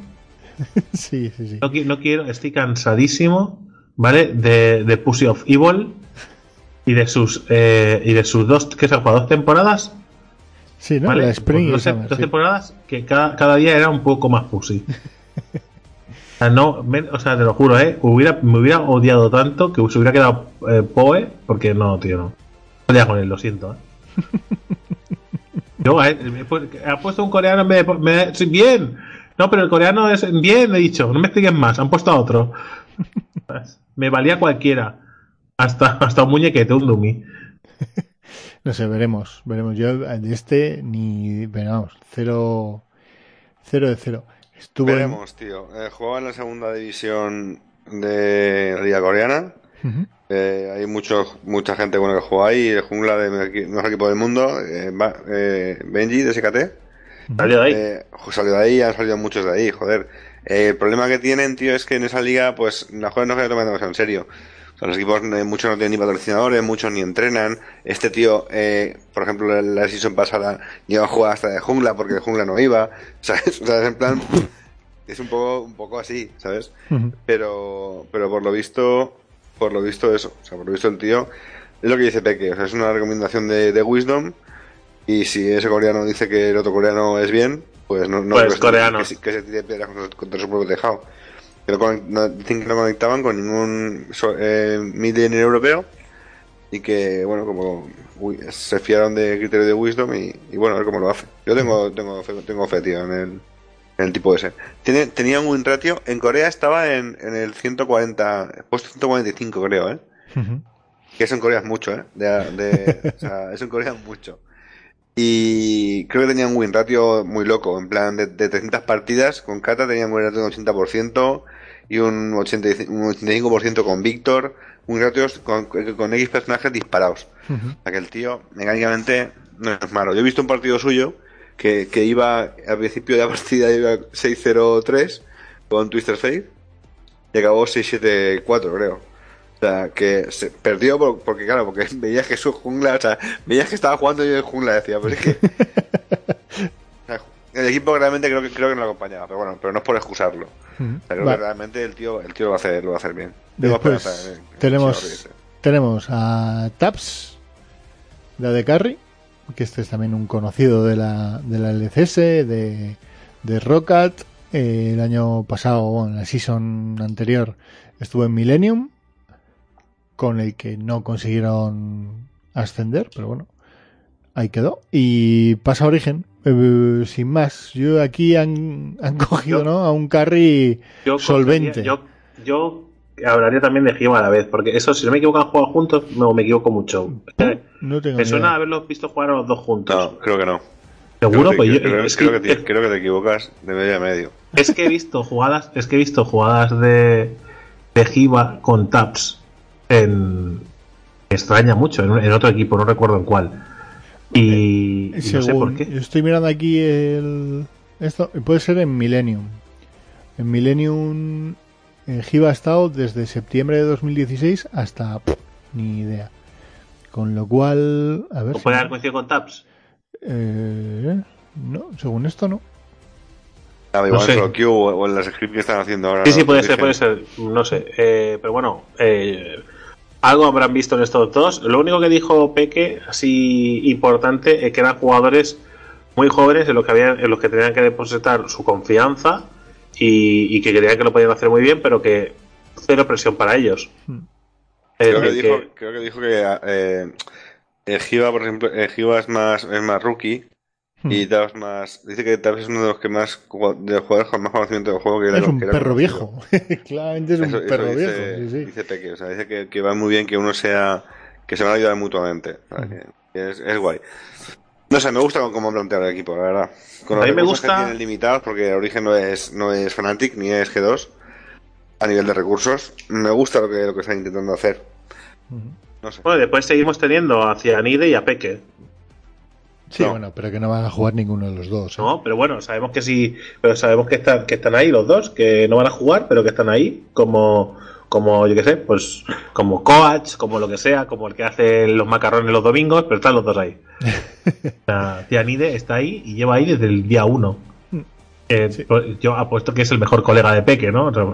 Sí, sí, sí. No, qui- no quiero, estoy cansadísimo, ¿vale? De, de Pussy of Evil y de sus eh, y de sus dos, ¿qué se ha jugado? ¿Dos temporadas? Sí, ¿no? ¿Vale? La Spring no Summer, dos sí. temporadas que cada, cada día era un poco más Pussy. O sea, no, me- o sea, te lo juro, ¿eh? Hubiera, me hubiera odiado tanto que se hubiera quedado eh, Poe, porque no, tío, no. Podía con él, lo siento, ¿eh? Yo, eh, me he pu- ha puesto un coreano en vez de. po- me- sí, bien. No, pero el coreano es bien, he dicho. No me expliquen más. Han puesto a otro. me valía cualquiera. Hasta, hasta un muñequete, un dummy. No sé, veremos. Veremos. Yo de este ni. Pero vamos, cero. Cero de cero. Estuvo en- Veremos, tío. Eh, jugaba en la segunda división de la Liga Coreana. Eh, hay mucho, mucha gente buena que juega ahí. El jungla de mejor equi- mejor equipo del mundo. eh, eh, Benji de SKT. Salió de ahí. Eh, salió de ahí, han salido muchos de ahí, joder. Eh, el problema que tienen, tío, es que en esa liga, pues, las cosas no se toman demasiado en serio. O sea, los equipos, eh, muchos no tienen ni patrocinadores, muchos ni entrenan. Este tío, eh, por ejemplo, la, la season pasada llegó a jugar hasta de jungla porque de jungla no iba, ¿sabes? O sea, es en plan, es un poco, un poco así, ¿sabes? Pero pero por lo visto por lo visto eso o sea por lo visto el tío es lo que dice Peque o sea es una recomendación de, de Wisdom y si ese coreano dice que el otro coreano es bien pues no, no Pues coreano. que, se- que se tire piedras contra, contra su propio tejado que no, dicen que no conectaban con ningún so- eh, europeo y que bueno como uy, se fiaron de criterio de Wisdom y, y bueno a ver cómo lo hace yo tengo tengo fe, tengo fe tío en el en el tipo ese. Tiene, tenía un win ratio. En Corea estaba en, en el 140, puesto 145, creo, ¿eh? Que eso en Corea es mucho, ¿eh? De, de- o sea, eso en Corea es mucho. Y creo que tenía un win ratio muy loco. En plan, de, de 300 partidas con Kata tenía un win ratio de un 80% y un, 85, un 85% con Víctor. Un ratio con, con X personajes disparados. Ujú. O sea que el tío, mecánicamente, no es malo. Yo he visto un partido suyo que, que iba, al principio de la partida iba 6-0-3 con Twister Fate y acabó 6-7-4, creo. O sea, que se perdió por- porque, claro, porque veías que su jungla, o sea, veías que estaba jugando yo en jungla, decía, pero es que. o sea, el equipo realmente creo que, creo que no lo acompañaba, pero bueno, pero no es por excusarlo. Ujú. O sea, creo Vale. que realmente el tío, el tío lo va a hacer, lo va a hacer bien. Después tenemos, tenemos a Taps, la de Carry, que este es también un conocido de la, de la LCS, de, de Rocket. Eh, el año pasado, bueno, en la season anterior, estuvo en Millennium, con el que no consiguieron ascender, pero bueno, ahí quedó. Y pasa a Origen, eh, sin más. Yo aquí han, han cogido Yo- ¿no? a un carry Yo solvente. Yo, yo hablaría también de Gima a la vez, porque eso, si no me equivoco, han jugado juntos, no me equivoco mucho. Eh, No tengo Me ni suena idea. haberlos visto jugar a los dos juntos. No, creo que no. Seguro, creo, pues que, yo- creo, es, creo que, que te, creo que te equivocas de medio a medio. es que he visto jugadas, es que he visto jugadas de, de Giva con taps en. me extraña mucho, en, en otro equipo, no recuerdo en cuál. Y, y no sé por qué. Estoy mirando aquí el. Esto puede ser en Millennium. En Millennium. En Giva ha estado desde septiembre de 2016 hasta. pff, ni idea. Con lo cual. A ver. ¿O si- puede haber coincidido con Taps? eh, no, según esto no. Ah, igual No sé. en solo queue o, en las scripts que están haciendo ahora. Sí, ¿no? sí, puede ser, puede ser. No sé. Eh, pero bueno, eh, algo habrán visto en estos dos. Lo único que dijo Peque, así importante, es que eran jugadores muy jóvenes en los que, habían, en los que tenían que depositar su confianza y, y que creían que lo podían hacer muy bien, pero que cero presión para ellos. Hmm. Creo que, dijo, que- creo que dijo que eh, el Giva, por ejemplo, el Giva es más, es más rookie Hmm. y Tabs más. Dice que Tabs es uno de los que más de los jugadores con más conocimiento del juego que Es un que era perro viejo. Claramente es un Eso- eso perro dice, viejo. Sí, sí. dice o sea, dice que, que va muy bien que uno sea. que se van a ayudar mutuamente. es, es guay. No sé, me gusta cómo han planteado el equipo, la verdad. Con los A mí me gusta- que tienen limitados, porque Origen no es, no es Fnatic ni es G2 a nivel de recursos. Me gusta lo que, lo que están intentando hacer. No sé. Bueno, después seguimos teniendo a Cianide y a Peque. Sí, No. bueno, pero que no van a jugar ninguno de los dos. ¿eh? No, pero bueno, sabemos que sí, pero sabemos que están, que están ahí los dos, que no van a jugar, pero que están ahí como, como yo qué sé, pues como coach, como lo que sea, como el que hace los macarrones los domingos, pero están los dos ahí. Sea, Cianide está ahí y lleva ahí desde el día uno. Eh, Sí. pues, Yo apuesto que es el mejor colega de Peque, ¿no? O sea,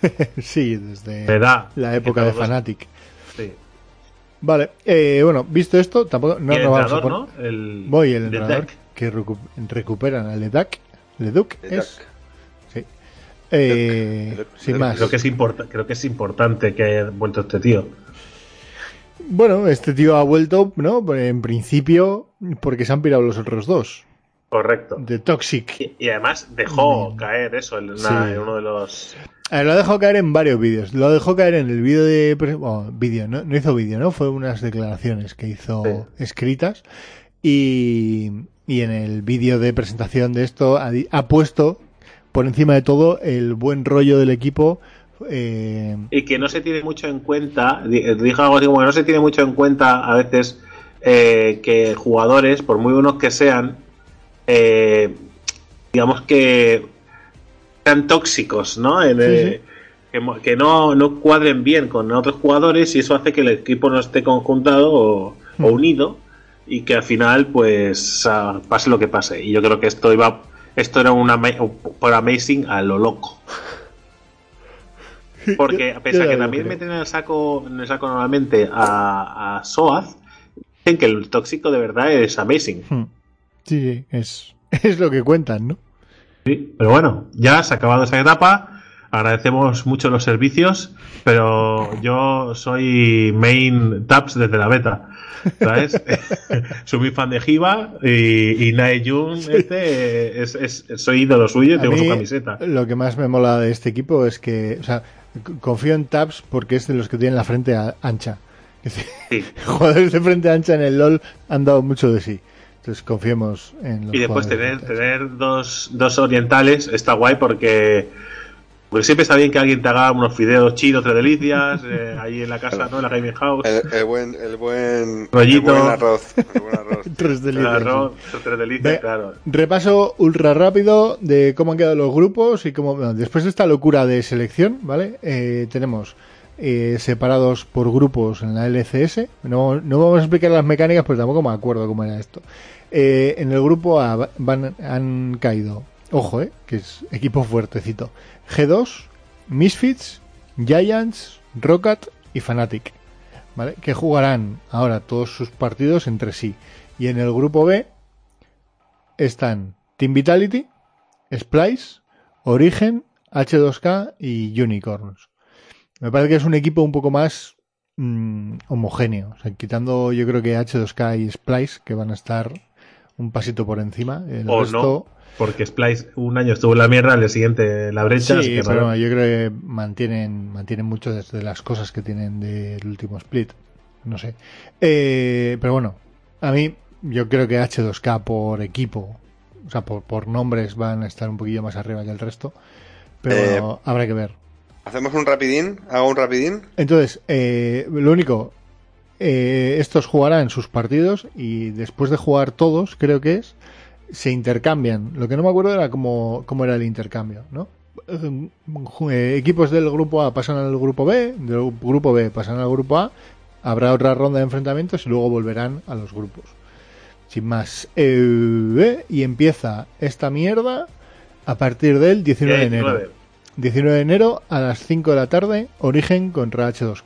sí, desde la época de Fanatic. sí. Vale, eh, bueno, visto esto, tampoco no, el no vamos a entrenador, poner. ¿no? El, Voy, el entrenador que recu- recuperan al Leduc. Leduc Leduc. es. Sí. Eh, sin más. Creo que es creo que es importante que haya vuelto este tío. Bueno, este tío ha vuelto, ¿no? En principio, porque se han pirado los otros dos. Correcto. De Toxic. Y, y además dejó Mm. caer eso en, una- Sí. en uno de los. A ver, lo ha dejado caer en varios vídeos. Lo dejó caer en el vídeo de. Bueno, vídeo, no, no hizo vídeo, ¿no? Fue unas declaraciones que hizo escritas. Y, y en el vídeo de presentación de esto ha puesto por encima de todo el buen rollo del equipo. eh, Y que no se tiene mucho en cuenta. di- Dijo algo así como que no se tiene mucho en cuenta a veces eh, que jugadores, por muy buenos que sean, eh, digamos que sean tóxicos, ¿no? En, Sí, Que, no, no cuadren bien con otros jugadores y eso hace que el equipo no esté conjuntado o, o unido y que al final pues ah, pase lo que pase. Y yo creo que esto iba esto era una por Amazing a lo loco. Porque pese a que también meten en el saco, en el saco normalmente a, a Soaz, dicen que el tóxico de verdad es Amazing. hmm. Sí, sí, es, es lo que cuentan, ¿no? Sí, pero bueno, ya se ha acabado esa etapa. Agradecemos mucho los servicios, pero yo soy main taps desde la beta. ¿Sabes? soy muy fan de Giva y, y Naejun, este, es, es- soy ídolo suyo y tengo su camiseta. Lo que más me mola de este equipo es que, o sea, confío en Tabs porque es de los que tienen la frente ancha. Sí. Jugadores de frente ancha en el LOL han dado mucho de sí. Entonces confiemos en los Y después de tener, tener dos, dos orientales está guay porque, porque siempre está bien que alguien te haga unos fideos chinos, tres delicias, eh, ahí en la casa, ¿no? En la gaming house. El, el buen, el buen, Rollito. el buen arroz. El buen arroz. Tres El delicias, arroz, sí. tres delicias, Ve- claro. Repaso ultra rápido de cómo han quedado los grupos y cómo bueno, después de esta locura de selección, ¿vale? Eh, tenemos eh, separados por grupos en la LCS. No, no vamos a explicar las mecánicas, pero tampoco me acuerdo cómo era esto. Eh, en el grupo A van- han caído, ojo, eh, que es equipo fuertecito. G2, Misfits, Giants, Rocket y Fnatic. ¿Vale? Que jugarán ahora todos sus partidos entre sí. Y en el grupo B están Team Vitality, Splice, Origen, H2K y Unicorns. Me parece que es un equipo un poco más mm, homogéneo. O sea, quitando yo creo que H2K y Splice, que van a estar un pasito por encima. El O resto, no, porque Splice un año estuvo en la mierda, al siguiente en la brecha. Sí, que pero raro. yo creo que mantienen, mantienen mucho de las cosas que tienen del último split. No sé. Eh, pero bueno, a mí yo creo que H2K por equipo, o sea, por, por nombres van a estar un poquillo más arriba que el resto. Pero Eh, bueno, habrá que ver. Hacemos un rapidín, hago un rapidín. Entonces, eh, lo único, eh, estos jugarán sus partidos y después de jugar todos, creo que es, se intercambian. Lo que no me acuerdo era cómo, cómo era el intercambio, ¿no? Eh, eh, equipos del grupo A pasan al grupo B, del grupo B pasan al grupo A, habrá otra ronda de enfrentamientos y luego volverán a los grupos. Sin más. Eh, y empieza esta mierda a partir del 19 de enero. 19. 19 de enero a las 5 de la tarde, Origen contra H2K.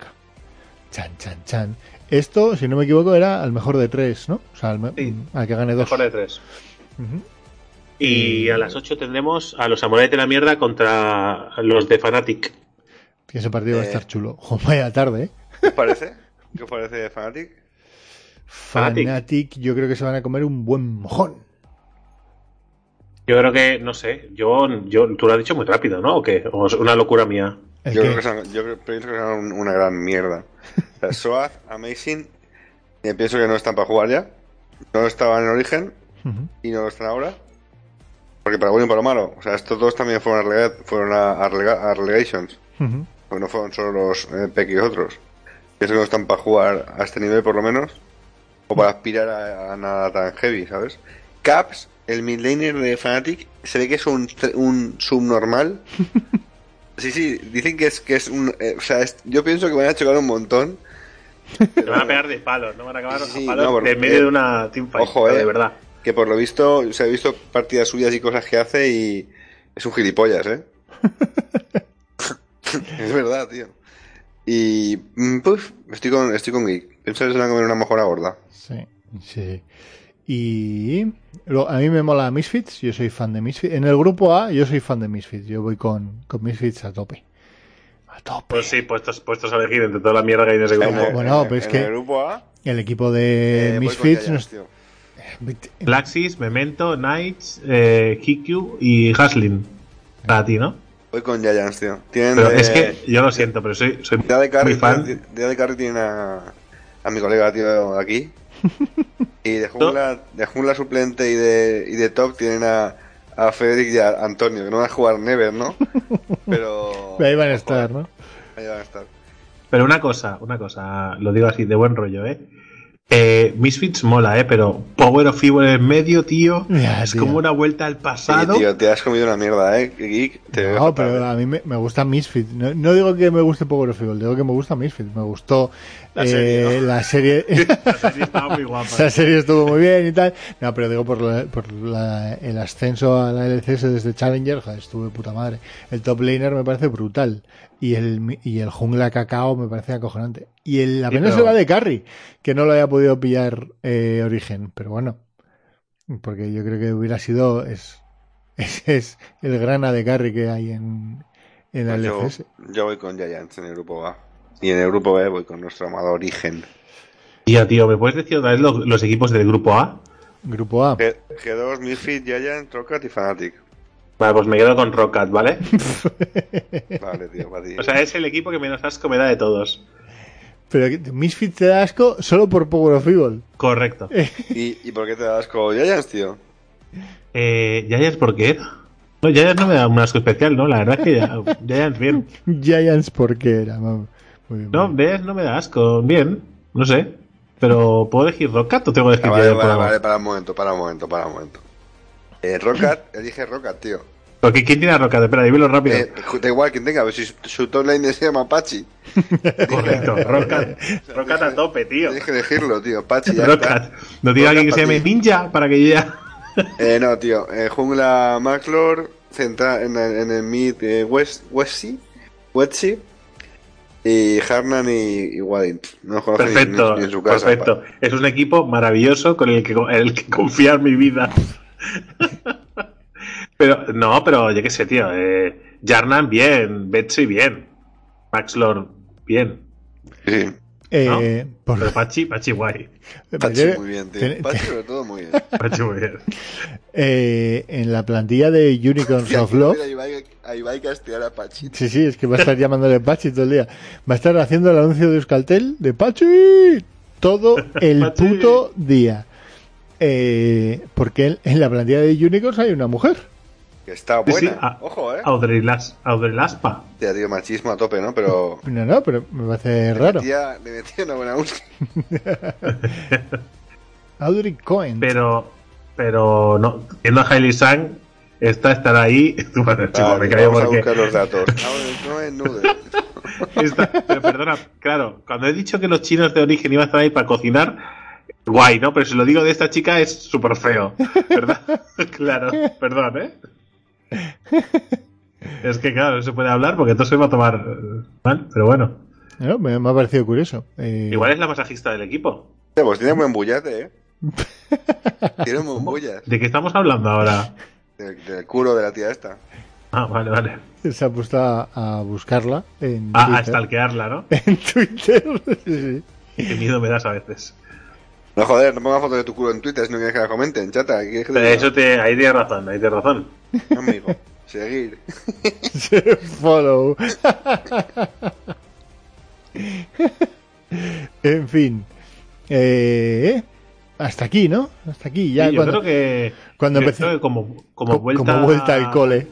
Chan, chan, chan. Esto, si no me equivoco, era al mejor de tres, ¿no? O sea, al, me- Sí. al que gane dos. Mejor de tres. Y a las 8 tendremos a los Samurai de la Mierda contra los de Fanatic. Que ese partido va a Eh. estar chulo. Vaya tarde, ¿eh? ¿Qué os parece? ¿Qué os parece Fanatic? Fnatic. Fanatic, yo creo que se van a comer un buen mojón. Yo creo que, no sé, yo, yo tú lo has dicho muy rápido, ¿no? ¿O qué? ¿O es una locura mía? ¿El Yo qué? creo que son, yo creo- pienso que son un- una gran mierda. O sea, Soaz, Amazing, eh, pienso que no están para jugar ya. No estaban en origen Y no lo están ahora. Porque para bueno y para lo malo. O sea, estos dos también fueron a, relega- fueron a, a relega- a relegations. Ujú. Porque no fueron solo los eh, Peck y otros. Pienso que no están para jugar a este nivel por lo menos. O para aspirar a, a nada tan heavy, ¿sabes? Caps, el midlaner de Fnatic, se ve que es un, un subnormal. Sí, sí, dicen que es, que es un... eh, o sea, es- yo pienso que van a chocar un montón. Se van a pegar de palos, ¿no? Van a acabar Sí, a palos no, porque- de medio de una teamfight. Ojo, eh. De verdad. Que por lo visto, se ha visto partidas suyas y cosas que hace y es un gilipollas, ¿eh? es verdad, tío. Y, mm, puf, estoy con, estoy con Geek. Pienso que se van a comer una mejora gorda. Sí, sí. Y lo- a mí me mola Misfits, yo soy fan de Misfits. En el grupo A yo soy fan de Misfits, yo voy con, con Misfits a tope. A tope. Pues sí, puestos, puestos a elegir entre toda la mierda que hay en ese grupo. bueno, en- pero es que- el grupo A, El equipo de eh, voy con Misfits nos- tío. Flaxis, Memento, Knights, eh, Kikyu y Haslin. Para ti, ¿no? Voy con Giants, tío. Tienen Pero de- es que yo lo siento, pero soy, soy de Carry, muy fan. de, de Carry tienen a, a mi colega, tío, aquí. Y de jungla, de jungla suplente y de, y de top tienen a, a Federic y a Antonio, que no van a jugar Never, ¿no? Pero... Ahí van a estar, ¿no? Ahí van a estar. Pero una cosa, una cosa, lo digo así, de buen rollo, ¿eh? Eh, Misfits mola, ¿eh? Pero Power of Evil en medio, tío, Ya, es tío. como una vuelta al Sí, pasado. tío, te has comido una mierda, ¿eh? Geek, te No, pero a mí me, me gusta Misfits. No, no digo que me guste Power of Evil, digo que me gusta Misfits. Me gustó La eh, serie, ¿no? la serie. La serie estaba muy guapa. Esa serie estuvo muy bien y tal. No, pero digo por, la- por la- el ascenso a la LCS desde Challenger, joder, estuvo de puta madre. El top laner me parece brutal. Y el, mi- y el jungla cacao me parece acojonante. Y el, la Sí, pena pero- de Carry, que no lo haya podido pillar eh, Origen. Pero bueno, porque yo creo que hubiera sido. Es, es, es el gran de Carry que hay en, en la Pues yo, LCS. yo voy con Giants en el grupo A. Y en el grupo B voy con nuestro amado Origen. Tío, tío, ¿me puedes decir otra vez los, los equipos del grupo A? Grupo A. G, G2, Misfit, Giant, Rocket y Fnatic. Vale, pues me quedo con Rocket, ¿vale? Vale, tío, para ti. O sea, es el equipo que menos asco me da de todos. Pero Misfits te da asco solo por Power of Evil. Correcto. ¿Y, ¿Y por qué te das asco Giants, tío? Eh, Giants, ¿por qué? No, Giants no me da un asco especial, ¿no? La verdad es que ya- Giants, bien. Giants porque era. Muy bien. No, muy bien. Giants no me da asco, bien. No sé. Pero, ¿puedo elegir Rocket o tengo que Ah, elegir vale, Giants vale, por vale, para un momento, para un momento, para un momento. Eh, Rocket, elige Rocket, tío. Porque ¿quién tiene a Rocket? Espera, dímelo rápido. Eh, da igual quien tenga, a ver si su, su top lane se llama Pachi. Correcto, Rocket. Rocket a tope, tío. Tienes que elegirlo, tío. Pachi, ya Rocket. está. No tiene Rocket alguien que se para llame. Ninja para que yo ya. Eh, no, tío. Eh, jungla Maclor, centra en, el- en el mid eh, West, Westsea, Westsea, y Harnan y, y Wadin. No Perfecto, ni, ni en su casa. perfecto. Es un equipo maravilloso con el que, el que confiar mi vida. pero, no, pero yo qué sé, tío. Eh, Jarnan, bien. Betsy, bien. Maxlor, bien. Sí. Eh, por- Pero Pachi, Pachi, guay. Pachi muy bien, tío. Pachi sobre todo muy bien. Pachi, muy bien. eh, en la plantilla de Unicorns of Love. Ver a Ibai- castear a Pachi. Sí, sí, es que va a estar llamándole Pachi todo el día. Va a estar haciendo el anuncio de Euskaltel de Pachi todo el Pachi. puto día. Eh, porque en, en la plantilla de Unicorns hay una mujer. Que está buena. sí, a- Ojo, eh. Audrey, Las, Audrey Laspa. Tía, tío, machismo a tope, ¿no? Pero. No, no, pero me parece raro. Tía, le metía una buena. Audrey Cohen. Pero, pero no, viendo a Hailey Sang, esta estará ahí. Bueno, chico, Vale, me callo vamos a porque. buscar los datos. No, no es nude. pero perdona, claro, cuando he dicho que los chinos de origen iban a estar ahí para cocinar, guay, ¿no? Pero si lo digo de esta chica es súper feo, ¿verdad? claro, perdón, ¿eh? Es que, claro, no se puede hablar porque se va a tomar eh, mal, pero bueno. No, me, me ha parecido curioso. Eh, Igual es la masajista del equipo. Pues tiene buen bullate, ¿eh? Tiene buen bullas. ¿De qué estamos hablando ahora? Del, del culo de la tía esta. Ah, vale, vale. Se ha puesto a, a buscarla en Ah, a Twitter. stalkearla, ¿no? En Twitter. sí, sí. Qué miedo me das a veces. No joder, no pongas fotos de tu culo en Twitter si no quieres que la comenten, chata. eso te, ahí tienes razón, ahí tienes razón. Amigo, seguir. Follow. en fin. Eh, hasta aquí, ¿no? Hasta aquí. Ya Sí, yo creo que, cuando yo empecé- creo que como, como co- vuelta, como vuelta al cole.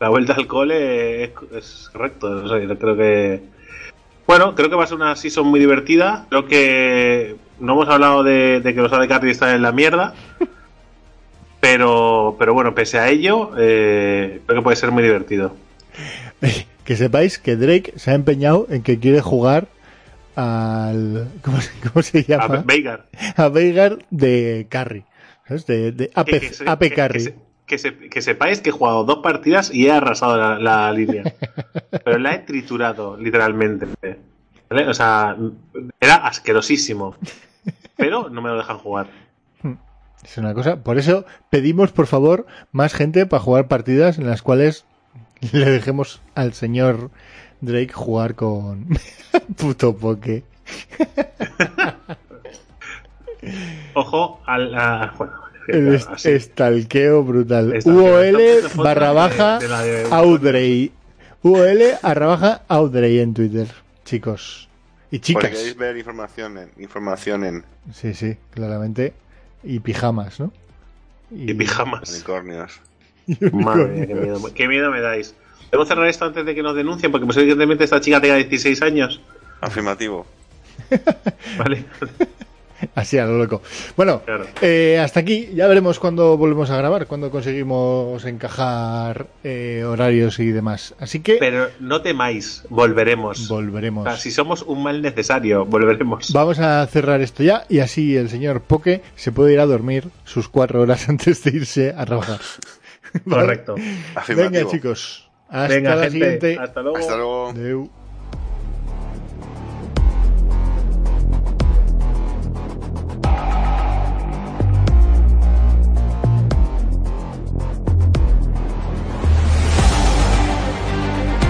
La vuelta al cole es, es correcto. o sea, yo creo que. Bueno, creo que va a ser una season muy divertida. Creo que no hemos hablado de, de que los AD están en la mierda. Pero, pero bueno, pese a ello, eh, creo que puede ser muy divertido. Que sepáis que Drake se ha empeñado en que quiere jugar al. ¿Cómo, se- cómo se A llama? Veigar. A Veigar de Carry. ¿Sabes? De, de AP, Que, que se- AP que- Carry. que se- que se- que sepáis que he jugado dos partidas y he arrasado la, la línea. Pero la he triturado, literalmente. ¿Vale? O sea, era asquerosísimo. Pero no me lo dejan jugar. Es una cosa. Por eso pedimos, por favor, más gente para jugar partidas en las cuales le dejemos al señor Drake jugar con puto poke. Ojo al. El est- así. estalqueo brutal. UOL barra baja Audrey. UOL barra baja Audrey en Twitter, chicos. Y Porque chicas. queréis ver información en, información en Sí, sí, claramente. Y pijamas, ¿no? Y pijamas. unicornios. Madre mía, qué miedo, qué miedo me dais. Debo cerrar esto antes de que nos denuncien, porque posiblemente esta chica tenga 16 años. Afirmativo. ¿Vale? Así a lo loco. Bueno, Claro. eh, hasta aquí. Ya veremos cuándo volvemos a grabar, cuándo conseguimos encajar eh, horarios y demás. Así que Pero no temáis, volveremos. volveremos. O sea, si somos un mal necesario, volveremos. Vamos a cerrar esto ya y así el señor Poke se puede ir a dormir sus cuatro horas antes de irse a trabajar. ¿Vale? Correcto. Afirmativo. Venga, chicos. Hasta Venga, la gente. siguiente. Hasta luego. Hasta luego. Adeu.